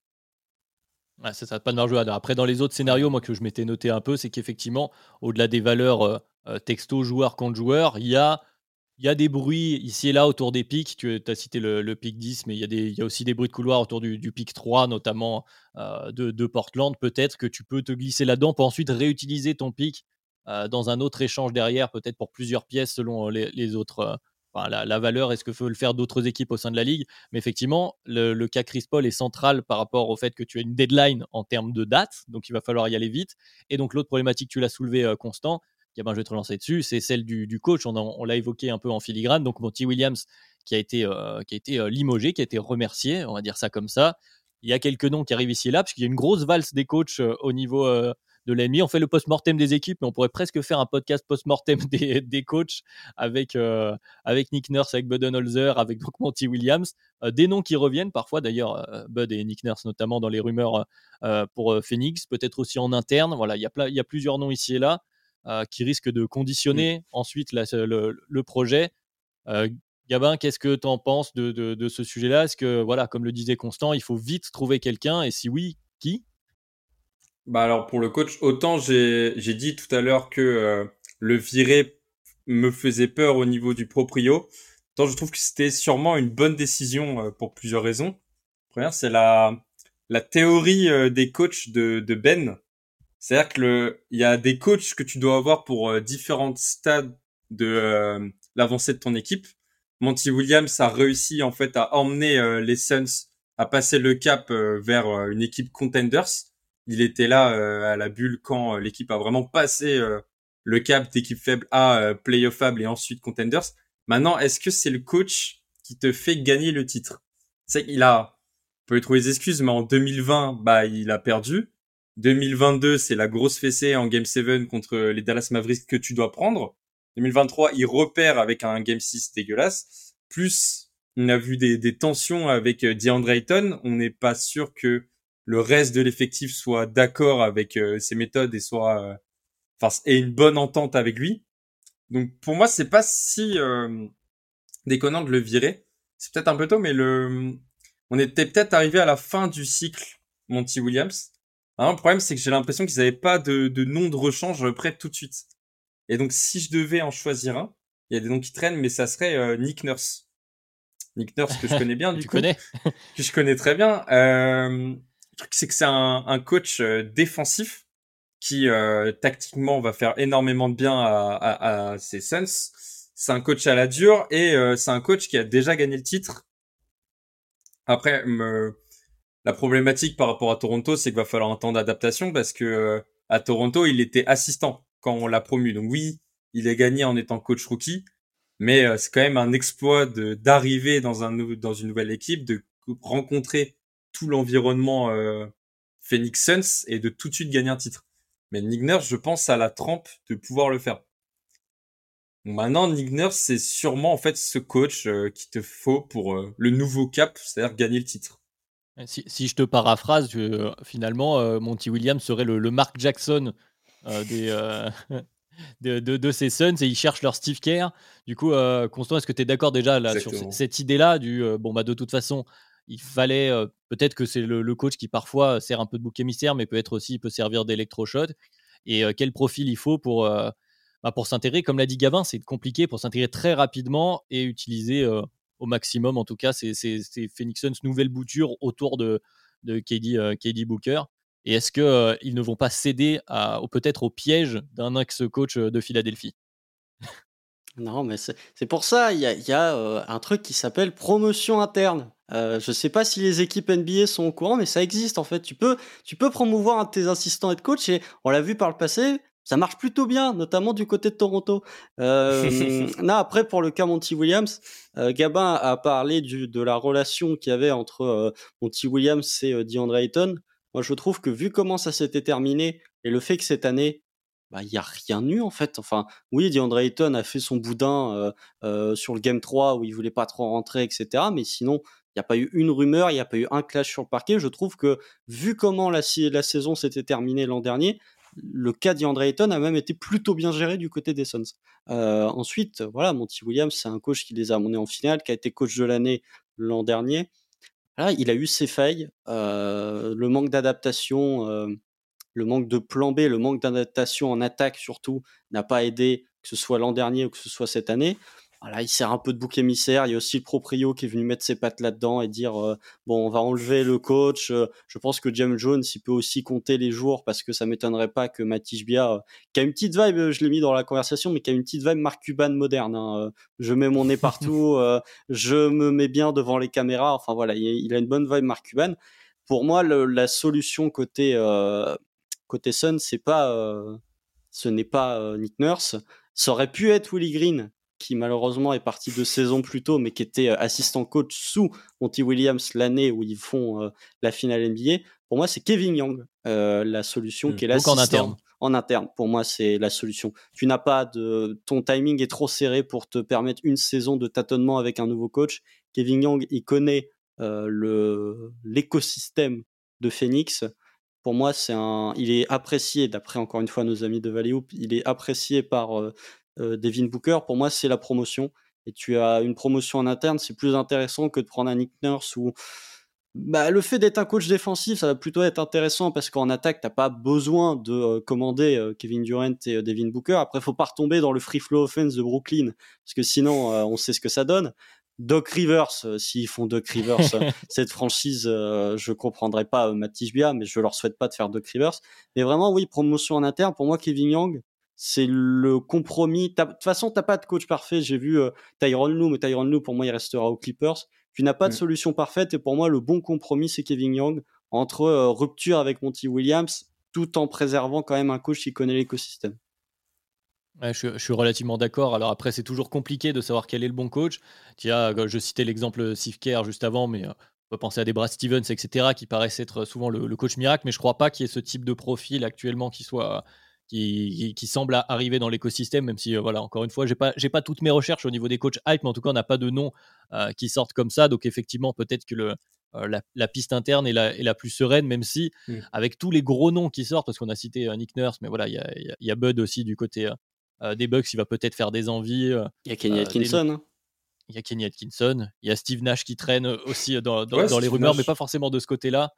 Ça, ça pas de marge de manœuvre. Après, dans les autres scénarios, moi, que je m'étais noté un peu, c'est qu'effectivement, au-delà des valeurs euh, euh, texto joueur contre joueur, il y a il y a des bruits ici et là autour des pics. Tu as cité le, pic 10, mais il y, a aussi des bruits de couloir autour du, pic 3, notamment euh, de, Portland. Peut-être que tu peux te glisser là-dedans pour ensuite réutiliser ton pic euh, dans un autre échange derrière, peut-être pour plusieurs pièces selon les, autres. Euh, la, valeur, est-ce que veulent le faire d'autres équipes au sein de la ligue Mais effectivement, le, le, cas Chris Paul est central par rapport au fait que tu as une deadline en termes de date, donc il va falloir y aller vite. Et donc l'autre problématique, tu l'as soulevé, Constant, je vais te relancer dessus, c'est celle du, coach. On, l'a évoqué un peu en filigrane. Donc, Monty Williams, qui a été, euh, qui a été euh, limogé, qui a été remercié, on va dire ça comme ça. Il y a quelques noms qui arrivent ici et là, parce qu'il y a une grosse valse des coachs euh, au niveau de l'ennemi. On fait le post-mortem des équipes, mais on pourrait presque faire un podcast post-mortem des, des, coachs avec, avec Nick Nurse, avec Budenholzer, avec donc Monty Williams. des noms qui reviennent parfois, d'ailleurs, Bud et Nick Nurse notamment dans les rumeurs pour Phoenix, peut-être aussi en interne. Voilà, il y a plusieurs noms ici et là. Euh, qui risque de conditionner mmh. ensuite le, projet. Euh, Gabin, qu'est-ce que tu en penses de, ce sujet-là? Est-ce que, voilà, comme le disait Constant, il faut vite trouver quelqu'un? Et si oui, qui? Bah alors pour le coach, autant j'ai dit tout à l'heure que euh, le virer me faisait peur au niveau du proprio, autant je trouve que c'était sûrement une bonne décision pour plusieurs raisons. Première, c'est la, la théorie des coachs de, de Ben, c'est-à-dire que il y a des coachs que tu dois avoir pour euh, différents stades de euh, l'avancée de ton équipe. Monty Williams a réussi en fait à emmener euh, les Suns à passer le cap vers une équipe contenders. Il était là à la bulle quand l'équipe a vraiment passé le cap d'équipe faible à playoffable et ensuite contenders. Maintenant, est-ce que c'est le coach qui te fait gagner le titre? C'est qu'il a, peut trouver des excuses, mais en 2020, bah, il a perdu. 2022, c'est la grosse fessée en Game 7 contre les Dallas Mavericks que tu dois prendre. 2023, il repère avec un Game 6 dégueulasse. Plus, on a vu des, des tensions avec euh, DeAndre Ayton. On n'est pas sûr que le reste de l'effectif soit d'accord avec euh, ses méthodes et soit, euh, enfin, une bonne entente avec lui. Donc, pour moi, c'est pas si euh, déconnant de le virer. C'est peut-être un peu tôt, mais le, on était peut-être arrivé à la fin du cycle Monty Williams. Alors, le problème, c'est que j'ai l'impression qu'ils n'avaient pas de, de nom de rechange prêt tout de suite. Et donc, si je devais en choisir un, il y a des noms qui traînent, mais ça serait euh, Nick Nurse. Nick Nurse que je connais bien, du tu coup. connais? Que je connais très bien. Euh, le truc, c'est que c'est un, un coach euh, défensif qui, euh, tactiquement, va faire énormément de bien à, à, à ses Suns. C'est un coach à la dure et c'est un coach qui a déjà gagné le titre. Après, me, la problématique par rapport à Toronto, c'est qu'il va falloir un temps d'adaptation parce que euh, à Toronto, il était assistant quand on l'a promu. Donc oui, il est gagné en étant coach rookie, mais euh, c'est quand même un exploit d'arriver dans une nouvelle équipe, de rencontrer tout l'environnement euh, Phoenix Suns et de tout de suite gagner un titre. Mais Nick Nurse, je pense à la trempe de pouvoir le faire. Maintenant, Nick Nurse, c'est sûrement en fait ce coach euh, qui te faut pour euh, le nouveau cap, c'est-à-dire gagner le titre. Si, si je te paraphrase, euh, finalement, euh, Monty Williams serait le, le Mark Jackson euh, des, euh, de, de, de ces Suns et ils cherchent leur Steve Kerr. Du coup, euh, Constant, est-ce que tu es d'accord déjà là, sur Exactement. cette idée-là du euh, bon, bah, de toute façon, il fallait euh, peut-être que c'est le, le coach qui parfois sert un peu de bouc émissaire, mais peut être aussi peut servir d'électrochoc. Et euh, quel profil il faut pour, euh, bah, pour s'intégrer? Comme l'a dit Gavin, c'est compliqué pour s'intégrer très rapidement et utiliser euh, au maximum, en tout cas, ces, ces, ces Phoenix Suns nouvelle bouture autour de, de KD, euh, Booker. Et est-ce qu'ils euh, ne vont pas céder à, peut-être au piège d'un ex-coach euh, de Philadelphie? Non, mais c'est c'est pour ça, il y a, y a, un truc qui s'appelle promotion interne. Je sais pas si les équipes NBA sont au courant, mais ça existe en fait. Tu peux, tu peux promouvoir un de tes assistants head coach et on l'a vu par le passé, ça marche plutôt bien, notamment du côté de Toronto. Euh, non, après pour le cas Monty Williams, euh, Gabin a parlé du, de la relation qu'il y avait entre euh, Monty Williams et euh, DeAndre Ayton. Moi, je trouve que vu comment ça s'était terminé et le fait que cette année, bah, il y a rien eu en fait. Enfin, oui, DeAndre Ayton a fait son boudin sur le Game 3 où il voulait pas trop rentrer, etc. Mais sinon, il n'y a pas eu une rumeur, il n'y a pas eu un clash sur le parquet. Je trouve que, vu comment la saison s'était terminée l'an dernier, le cas DeAndre Ayton a même été plutôt bien géré du côté des Suns. Euh, ensuite, voilà, Monty Williams, c'est un coach qui les a amenés en finale, qui a été coach de l'année l'an dernier. Là, il a eu ses failles, euh, le manque d'adaptation, euh, le manque de plan B, le manque d'adaptation en attaque surtout, n'a pas aidé, que ce soit l'an dernier ou que ce soit cette année. Voilà, il sert un peu de bouc émissaire. Il y a aussi le proprio qui est venu mettre ses pattes là-dedans et dire euh, bon, on va enlever le coach. Euh, je pense que James Jones, il peut aussi compter les jours parce que ça m'étonnerait pas que Matisse Bia, euh, qui a une petite vibe, je l'ai mis dans la conversation, mais qui a une petite vibe Mark Cuban moderne. hein, je mets mon nez partout, euh, je me mets bien devant les caméras. Enfin voilà, il, il a une bonne vibe Mark Cuban. Pour moi, le- la solution côté côté Sun, c'est pas, ce n'est pas Nick Nurse. Ça aurait pu être Willie Green, qui malheureusement est parti deux saisons plus tôt, mais qui était euh, assistant coach sous Monty Williams l'année où ils font euh, la finale NBA. Pour moi, c'est Kevin Young, euh, la solution Mm. qui est Donc en interne. en interne. Pour moi, c'est la solution. Tu n'as pas de, ton timing est trop serré pour te permettre une saison de tâtonnement avec un nouveau coach. Kevin Young, il connaît euh, le l'écosystème de Phoenix. Pour moi, c'est un, il est apprécié d'après encore une fois nos amis de Valley Hoop, il est apprécié par euh, Devin Booker. Pour moi, c'est la promotion. Et tu as une promotion en interne, c'est plus intéressant que de prendre un Nick Nurse ou bah, le fait d'être un coach défensif, ça va plutôt être intéressant parce qu'en attaque, t'as pas besoin de euh, commander euh, Kevin Durant et euh, Devin Booker. Après, faut pas retomber dans le free flow offense de Brooklyn parce que sinon, euh, on sait ce que ça donne. Doc Rivers, euh, s'ils font Doc Rivers, euh, cette franchise, euh, je comprendrai pas euh, Matisse Bia, mais je leur souhaite pas de faire Doc Rivers. Mais vraiment, oui, promotion en interne. Pour moi, Kevin Young, c'est le compromis. De toute façon, t'as pas de coach parfait. J'ai vu euh, Tyronn Lue, mais Tyronn Lue, pour moi, il restera aux Clippers. Tu n'as pas de Mm. solution parfaite et pour moi, le bon compromis, c'est Kevin Young entre euh, rupture avec Monty Williams tout en préservant quand même un coach qui connaît l'écosystème. je, suis relativement d'accord. Alors après, c'est toujours compliqué de savoir quel est le bon coach. Euh, je citais l'exemple Steve Kerr juste avant, mais euh, on peut penser à des Brad Stevens, etc., qui paraissent être souvent le, coach miracle. Mais je ne crois pas qu'il y ait ce type de profil actuellement qui soit qui, semble arriver dans l'écosystème, même si, euh, voilà, encore une fois, j'ai pas, pas toutes mes recherches au niveau des coachs hype, mais en tout cas, on n'a pas de noms qui sortent comme ça. Donc, effectivement, peut-être que le, la, piste interne est la, est la, plus sereine, même si, mmh. avec tous les gros noms qui sortent, parce qu'on a cité Nick Nurse, mais voilà, il y a, y a, Bud aussi du côté euh, des Bucks, il va peut-être faire des envies. Euh, il y a Kenny euh, Atkinson. Hein. Il y a Kenny Atkinson. Il y a Steve Nash qui traîne aussi dans, dans, les rumeurs, mais pas forcément de ce côté-là.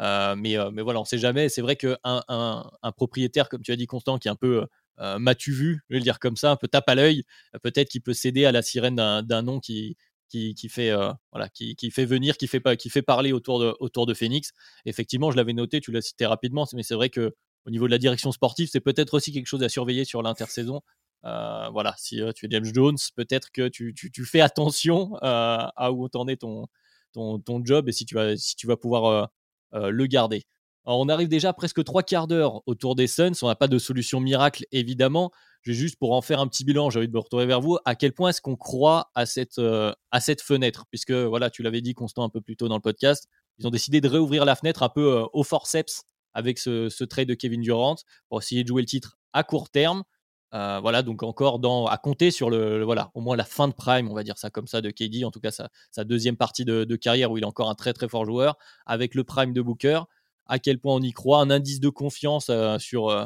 Mais, mais voilà, on ne sait jamais. C'est vrai qu'un un, propriétaire, comme tu as dit, Constant, qui est un peu euh, m'as-tu vu, je vais le dire comme ça, un peu tape à l'œil, peut-être qu'il peut céder à la sirène d'un nom qui, qui, qui fait, voilà, qui, qui, fait venir, qui fait, qui fait parler autour de, autour de Phoenix. Effectivement, je l'avais noté, tu l'as cité rapidement, mais c'est vrai que au niveau de la direction sportive, c'est peut-être aussi quelque chose à surveiller sur l'intersaison. Euh, voilà, si euh, tu es James Jones, peut-être que tu, fais attention euh, à où t'en est ton, ton, job et si tu vas, si tu vas pouvoir le garder. on arrive déjà presque trois quarts d'heure autour des Suns. On n'a pas de solution miracle, évidemment. J'ai juste pour en faire un petit bilan, j'ai envie de me retourner vers vous. À quel point est-ce qu'on croit à cette, à cette fenêtre? Puisque, voilà, tu l'avais dit, Constant, un peu plus tôt dans le podcast, ils ont décidé de réouvrir la fenêtre un peu au forceps avec ce, trade de Kevin Durant pour essayer de jouer le titre à court terme. Euh, voilà, donc encore à compter sur le, voilà, au moins la fin de prime, on va dire ça comme ça, de KD, en tout cas sa, sa deuxième partie de, carrière où il est encore un très très fort joueur, avec le prime de Booker. À quel point on y croit, un indice de confiance euh, sur, euh,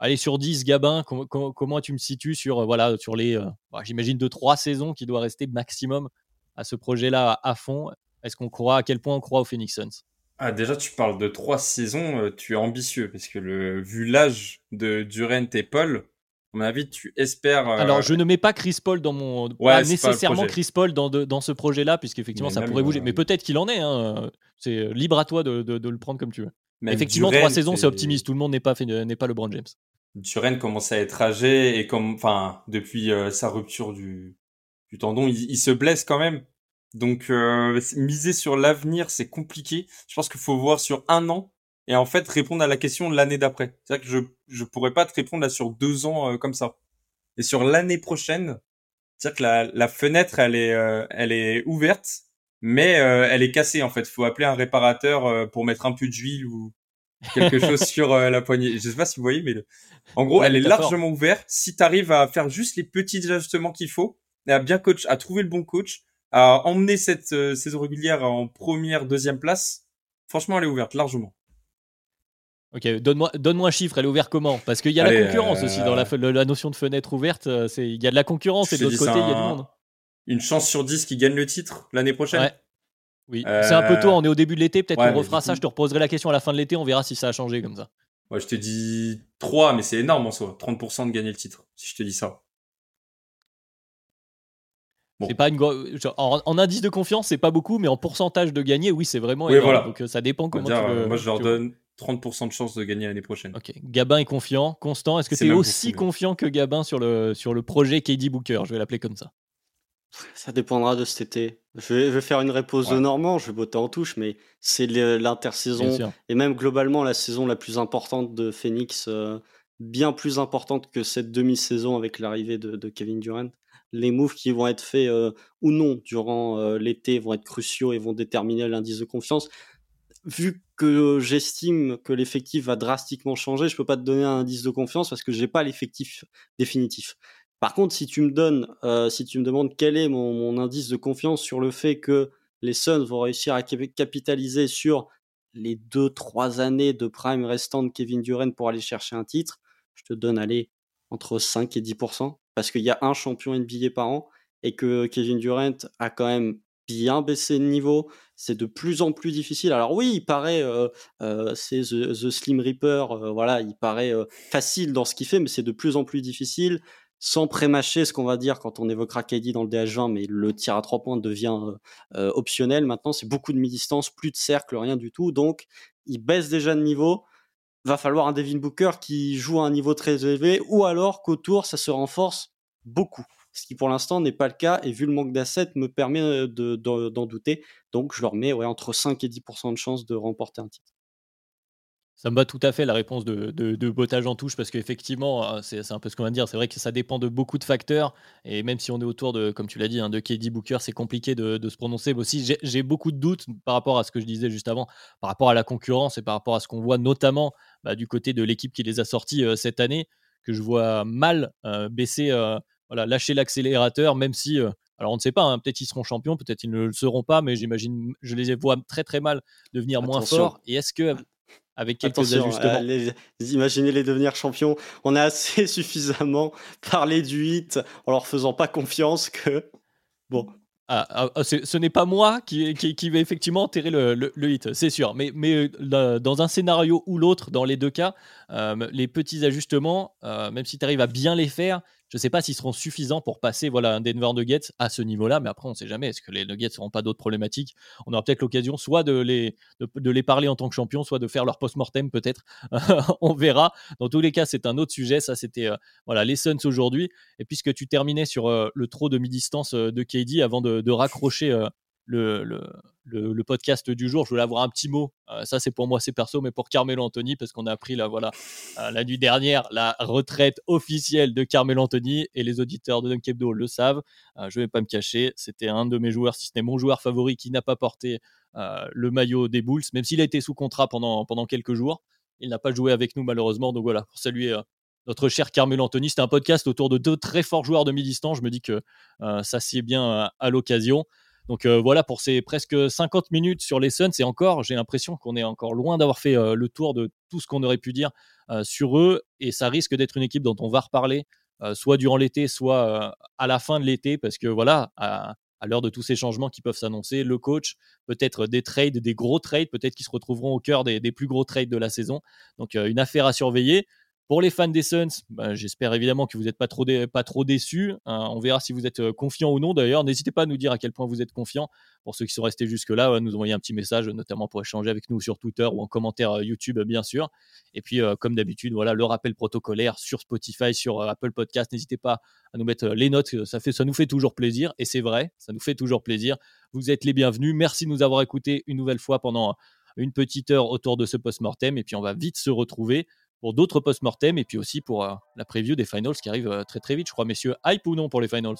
allez, sur 10, Gabin, comment tu me situes sur, voilà, sur les, bah, j'imagine, de trois saisons qui doit rester maximum à ce projet-là à, à fond Est-ce qu'on croit, à quel point on croit au Phoenix Suns? Ah, déjà, tu parles de trois saisons, tu es ambitieux, parce que le, vu l'âge de Durant et Paul, à mon avis, tu espères. Euh, Alors, je ne mets pas Chris Paul dans mon. Ouais, pas nécessairement Chris Paul dans, dans ce projet-là, puisqu'effectivement, ça pourrait bouger. Mais peut-être qu'il en est. Hein. C'est libre à toi de, de, le prendre comme tu veux. Effectivement, trois saisons, c'est optimiste. Tout le monde n'est pas, n'est pas LeBron James. Durant commence à être âgé et comme, enfin, depuis euh, sa rupture du, du tendon, il, se blesse quand même. Donc euh, miser sur l'avenir, c'est compliqué. Je pense qu'il faut voir sur un an et en fait répondre à la question l'année d'après. C'est vrai que je je pourrais pas te répondre là sur deux ans euh, comme ça. Et sur l'année prochaine, c'est-à-dire que la, la fenêtre elle est euh, elle est ouverte, mais elle est cassée en fait. Il faut appeler un réparateur pour mettre un peu d'huile ou quelque chose sur la poignée. Je sais pas si vous voyez, mais en gros, elle est largement ouverte. Si tu arrives à faire juste les petits ajustements qu'il faut et à bien coach, à trouver le bon coach, à emmener cette euh, saison régulière en première, deuxième place, franchement, elle est ouverte largement. Ok, donne-moi donne un chiffre, elle est ouverte comment? Parce qu'il y a la concurrence aussi dans la, euh, la, notion de fenêtre ouverte. Euh, il y a de la concurrence et de l'autre côté, il y a du monde. Une chance sur 10 qui gagne le titre l'année prochaine? Ouais. Oui, c'est un peu tôt, on est au début de l'été, peut-être qu'on refera ça, je te reposerai la question à la fin de l'été, on verra si ça a changé comme ça. Ouais, je te dis 3, mais c'est énorme en soi, 30% de gagner le titre, si je te dis ça. C'est pas une en, indice de confiance, c'est pas beaucoup, mais en pourcentage de gagner, oui, c'est vraiment oui, Voilà. Donc euh, ça dépend comment tu euh, Moi, je leur donne 30% de chance de gagner l'année prochaine. Ok. Gabin est confiant. Constant, est-ce que tu es aussi confiant que Gabin sur le, sur le projet KD Booker? Je vais l'appeler comme ça. Ça dépendra de cet été. Je vais, faire une réponse de Normand, je vais botter en touche, mais c'est l'intersaison et même globalement la saison la plus importante de Phoenix, euh, bien plus importante que cette demi-saison avec l'arrivée de, de, Kevin Durant les moves qui vont être faits euh, ou non durant euh, l'été vont être cruciaux et vont déterminer l'indice de confiance. Vu que j'estime que l'effectif va drastiquement changer, je peux pas te donner un indice de confiance parce que j'ai pas l'effectif définitif. Par contre, si tu me donnes, euh, si tu me demandes quel est mon, indice de confiance sur le fait que les Suns vont réussir à capitaliser sur les deux trois années de prime restant de Kevin Durant pour aller chercher un titre, je te donne aller entre 5 et 10% parce qu'il y a un champion NBA par an et que Kevin Durant a quand même bien baissé de niveau. C'est de plus en plus difficile. Alors oui, il paraît, euh, euh, c'est the, Slim Reaper, euh, voilà, il paraît facile dans ce qu'il fait, mais c'est de plus en plus difficile. Sans prémâcher ce qu'on va dire quand on évoquera KD dans le DH20, mais le tir à trois points devient optionnel. Maintenant, c'est beaucoup de mi-distance, plus de cercle, rien du tout. Donc, il baisse déjà de niveau va falloir un Devin Booker qui joue à un niveau très élevé ou alors qu'autour ça se renforce beaucoup. Ce qui pour l'instant n'est pas le cas et vu le manque d'assets me permet euh, d'en douter. Donc je leur mets entre 5 et 10% de chance de remporter un titre. Ça me va tout à fait la réponse de, de, Botage en touche parce qu'effectivement, euh, c'est un peu ce qu'on va dire. C'est vrai que ça dépend de beaucoup de facteurs. Et même si on est autour de, comme tu l'as dit, hein, de KD Booker, c'est compliqué de, de, se prononcer. Mais aussi, j'ai beaucoup de doutes par rapport à ce que je disais juste avant, par rapport à la concurrence et par rapport à ce qu'on voit notamment bah, du côté de l'équipe qui les a sortis euh, cette année, que je vois mal euh, baisser, voilà, lâcher l'accélérateur, même si. alors on ne sait pas, hein, peut-être ils seront champions, peut-être ils ne le seront pas, mais j'imagine, je les vois très très mal devenir moins forts. Et est-ce que avec quelques ajustements. Euh, imaginez les devenir champions. On a assez suffisamment parlé du hit en leur faisant pas confiance que bon. Ah, ah, ah ce n'est pas moi qui, qui, vais effectivement enterrer le, le, hit, c'est sûr. Mais, mais euh, dans un scénario ou l'autre, dans les deux cas, euh, les petits ajustements, même si tu arrives à bien les faire, je ne sais pas s'ils seront suffisants pour passer voilà, un Denver Nuggets à ce niveau-là, mais après, on ne sait jamais. Est-ce que les Nuggets n'auront pas d'autres problématiques? On aura peut-être l'occasion soit de les, parler en tant que champion, soit de faire leur post-mortem, peut-être. on verra. Dans tous les cas, c'est un autre sujet. Ça, c'était euh, voilà, les Suns aujourd'hui. Et puisque tu terminais sur euh, le trop de mi-distance euh, de KD avant de, de raccrocher le, le, podcast du jour, je voulais avoir un petit mot. Euh, ça, c'est pour moi, c'est perso, mais pour Carmelo Anthony, parce qu'on a appris là, voilà, euh, la nuit dernière la retraite officielle de Carmelo Anthony et les auditeurs de Dunkebdo le savent. Euh, je ne vais pas me cacher, c'était un de mes joueurs, si ce n'est mon joueur favori, qui n'a pas porté le maillot des Bulls, même s'il a été sous contrat pendant, pendant quelques jours. Il n'a pas joué avec nous, malheureusement. Donc voilà, pour saluer notre cher Carmelo Anthony. C'était un podcast autour de deux très forts joueurs de mi-distance. Je me dis que ça s'y est bien à l'occasion. Donc euh, voilà pour ces presque 50 minutes sur les Suns. Et encore, j'ai l'impression qu'on est encore loin d'avoir fait euh, le tour de tout ce qu'on aurait pu dire euh, sur eux. Et ça risque d'être une équipe dont on va reparler, soit durant l'été, soit à la fin de l'été, parce que voilà, à, l'heure de tous ces changements qui peuvent s'annoncer, le coach, peut-être des trades, des gros trades, peut-être qui se retrouveront au cœur des, plus gros trades de la saison. Donc une affaire à surveiller. Pour les fans des Suns, bah, j'espère évidemment que vous n'êtes pas trop, déçus. Hein. on verra si vous êtes euh, confiant ou non. D'ailleurs, n'hésitez pas à nous dire à quel point vous êtes confiant. Pour ceux qui sont restés jusque-là, nous envoyer un petit message, notamment pour échanger avec nous sur Twitter ou en commentaire euh, YouTube, bien sûr. Et puis, euh, comme d'habitude, voilà le rappel protocolaire sur Spotify, sur Apple Podcast. N'hésitez pas à nous mettre les notes. Ça, fait, ça nous fait toujours plaisir. Et c'est vrai, ça nous fait toujours plaisir. Vous êtes les bienvenus. Merci de nous avoir écoutés une nouvelle fois pendant une petite heure autour de ce post-mortem. Et puis, on va vite se retrouver pour d'autres post-mortem et puis aussi pour euh, la preview des finals qui arrive euh, très très vite, je crois, messieurs. Hype ou non pour les finals?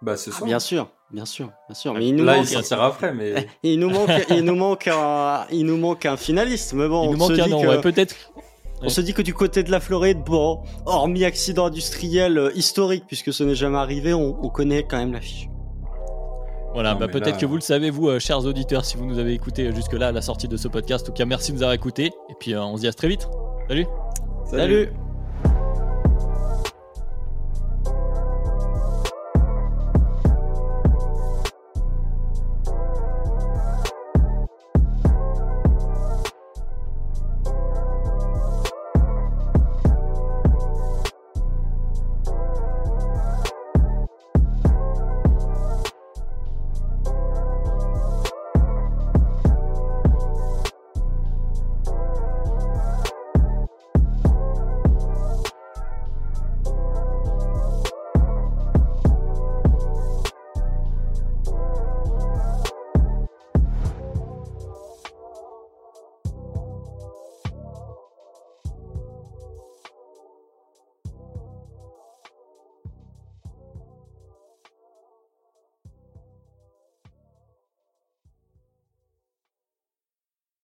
Bah, c'est ah, bien sûr, bien sûr, bien sûr. Mais il nous Là, manque... il après, mais il nous manque, il nous manque un, il nous manque un finaliste. Mais bon, il nous manque un nom, ouais, peut-être. On se dit que du côté de la Floride, bon, hormis accident industriel euh, historique, puisque ce n'est jamais arrivé, on, connaît quand même l'affiche. Voilà, bah peut-être que vous le savez, vous, chers auditeurs, si vous nous avez écouté jusque-là à la sortie de ce podcast. En tout cas, merci de nous avoir écoutés. Et puis, on se dit à très vite. Salut. Salut.